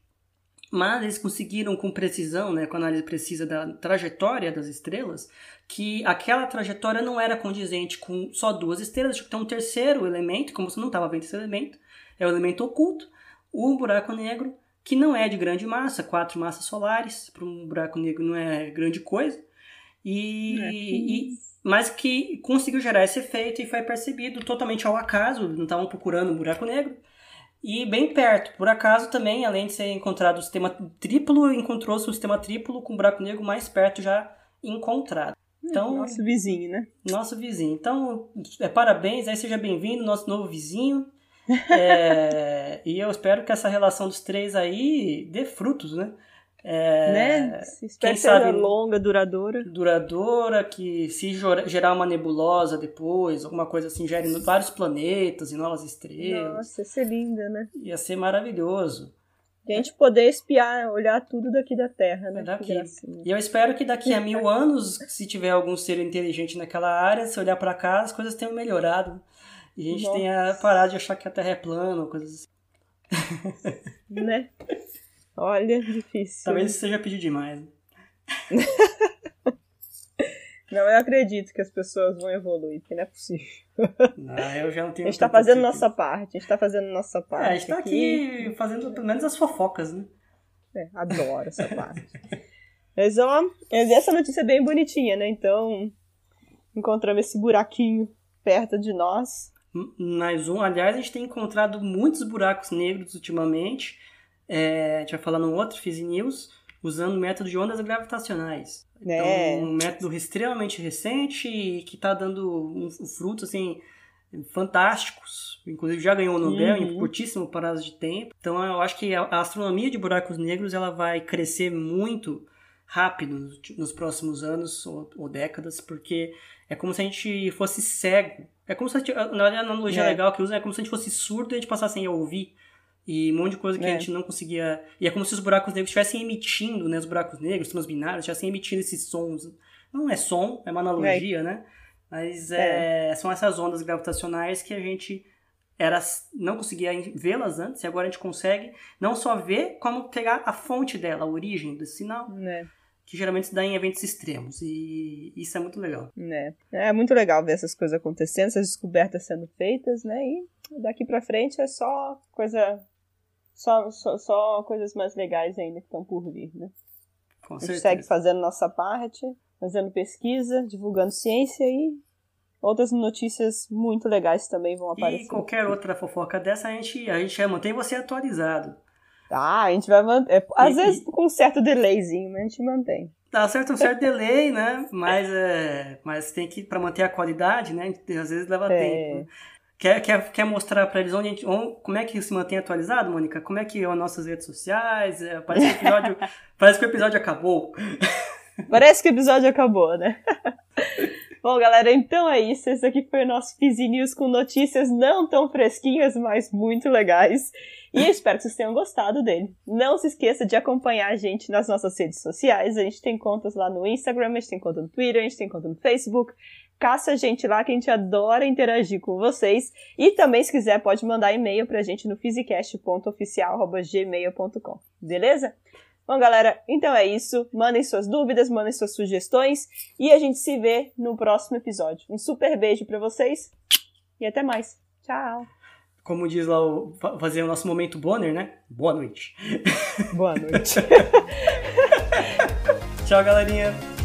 Mas eles conseguiram com precisão, né, com análise precisa da trajetória das estrelas, que aquela trajetória não era condizente com só duas estrelas, tinha que ter um terceiro elemento, como você não estava vendo esse elemento, é o elemento oculto, o buraco negro, que não é de grande massa, quatro massas solares, para um buraco negro não é grande coisa, e, é e mas que conseguiu gerar esse efeito e foi percebido totalmente ao acaso, não estavam procurando um buraco negro. E bem perto, por acaso também, além de ser encontrado o sistema triplo, encontrou-se um sistema triplo com um buraco negro mais perto já encontrado. Então, nosso vizinho, né? Nosso vizinho. Então, é, parabéns, aí seja bem-vindo, nosso novo vizinho. É, e eu espero que essa relação dos três aí dê frutos, né? É, né? Quem sabe longa, duradoura. Duradoura, que se gerar uma nebulosa depois, alguma coisa assim, gere vários planetas e novas estrelas. Nossa, ia ser linda, né? Ia ser maravilhoso. E a gente poder espiar, olhar tudo daqui da Terra, né? Daqui. E eu espero que daqui a mil anos, se tiver algum ser inteligente naquela área, se olhar para cá, as coisas tenham melhorado. E a gente Nossa. tenha parado de achar que a Terra é plana, coisas assim. Né? Olha, difícil. Talvez isso seja pedir demais. Não, eu acredito que as pessoas vão evoluir, porque não é possível. Não, eu já não tenho. A gente tá fazendo nossa parte, a gente tá fazendo nossa parte. É, a gente tá aqui, aqui fazendo pelo menos as fofocas, né? É, adoro essa parte. Mas, ó, essa notícia é bem bonitinha, né? Então, encontramos esse buraquinho perto de nós. Mais um. Aliás, a gente tem encontrado muitos buracos negros ultimamente. É, a gente vai falar num outro Fizz News, usando o método de ondas gravitacionais. É. Então, um método extremamente recente e que está dando um, frutos assim, fantásticos. Inclusive já ganhou o Nobel uhum. em curtíssimo prazo de tempo. Então eu acho que a astronomia de buracos negros ela vai crescer muito rápido nos próximos anos ou, ou décadas, porque é como se a gente fosse cego. É como se a gente, na analogia é. legal que usa é como se a gente fosse surdo e a gente passasse a ouvir e um monte de coisa que é. a gente não conseguia. E é como se os buracos negros estivessem emitindo, né? Os buracos negros, os binários, estivessem emitindo esses sons Não é som, é uma analogia, é. né? Mas é. É, são essas ondas gravitacionais que a gente era não conseguia vê-las antes e agora a gente consegue não só ver, como pegar a fonte dela, a origem do sinal. É. Que geralmente se dá em eventos extremos. E isso é muito legal. É. é muito legal ver essas coisas acontecendo, essas descobertas sendo feitas, né? E daqui pra frente é só coisa. Só, só, só coisas mais legais ainda que estão por vir, né? Com a gente certeza. segue fazendo nossa parte, fazendo pesquisa, divulgando ciência e outras notícias muito legais também vão aparecer. E qualquer outra fofoca dessa, a gente, a gente mantém você atualizado. Ah, a gente vai manter. Às e, vezes com um certo delayzinho, mas a gente mantém. Dá certo um certo delay, né? Mas, é, mas tem que, para manter a qualidade, né? Às vezes leva é. tempo. Quer, quer, quer mostrar para eles onde, gente, onde, como é que se mantém atualizado, Mônica? Como é que são as nossas redes sociais? É, parece, que o episódio, parece que o episódio acabou. Parece que o episódio acabou, né? Bom, galera, então é isso. Esse aqui foi o nosso Fizi News com notícias não tão fresquinhas, mas muito legais. E eu espero que vocês tenham gostado dele. Não se esqueça de acompanhar a gente nas nossas redes sociais. A gente tem contas lá no Instagram, a gente tem conta no Twitter, a gente tem conta no Facebook. Caça a gente lá que a gente adora interagir com vocês. E também, se quiser, pode mandar e-mail pra gente no physicast.oficial.gmail.com. Beleza? Bom, galera, então é isso. Mandem suas dúvidas, mandem suas sugestões e a gente se vê no próximo episódio. Um super beijo para vocês e até mais. Tchau. Como diz lá, o, fazer o nosso momento Bonner, né? Boa noite. Boa noite. Tchau, galerinha.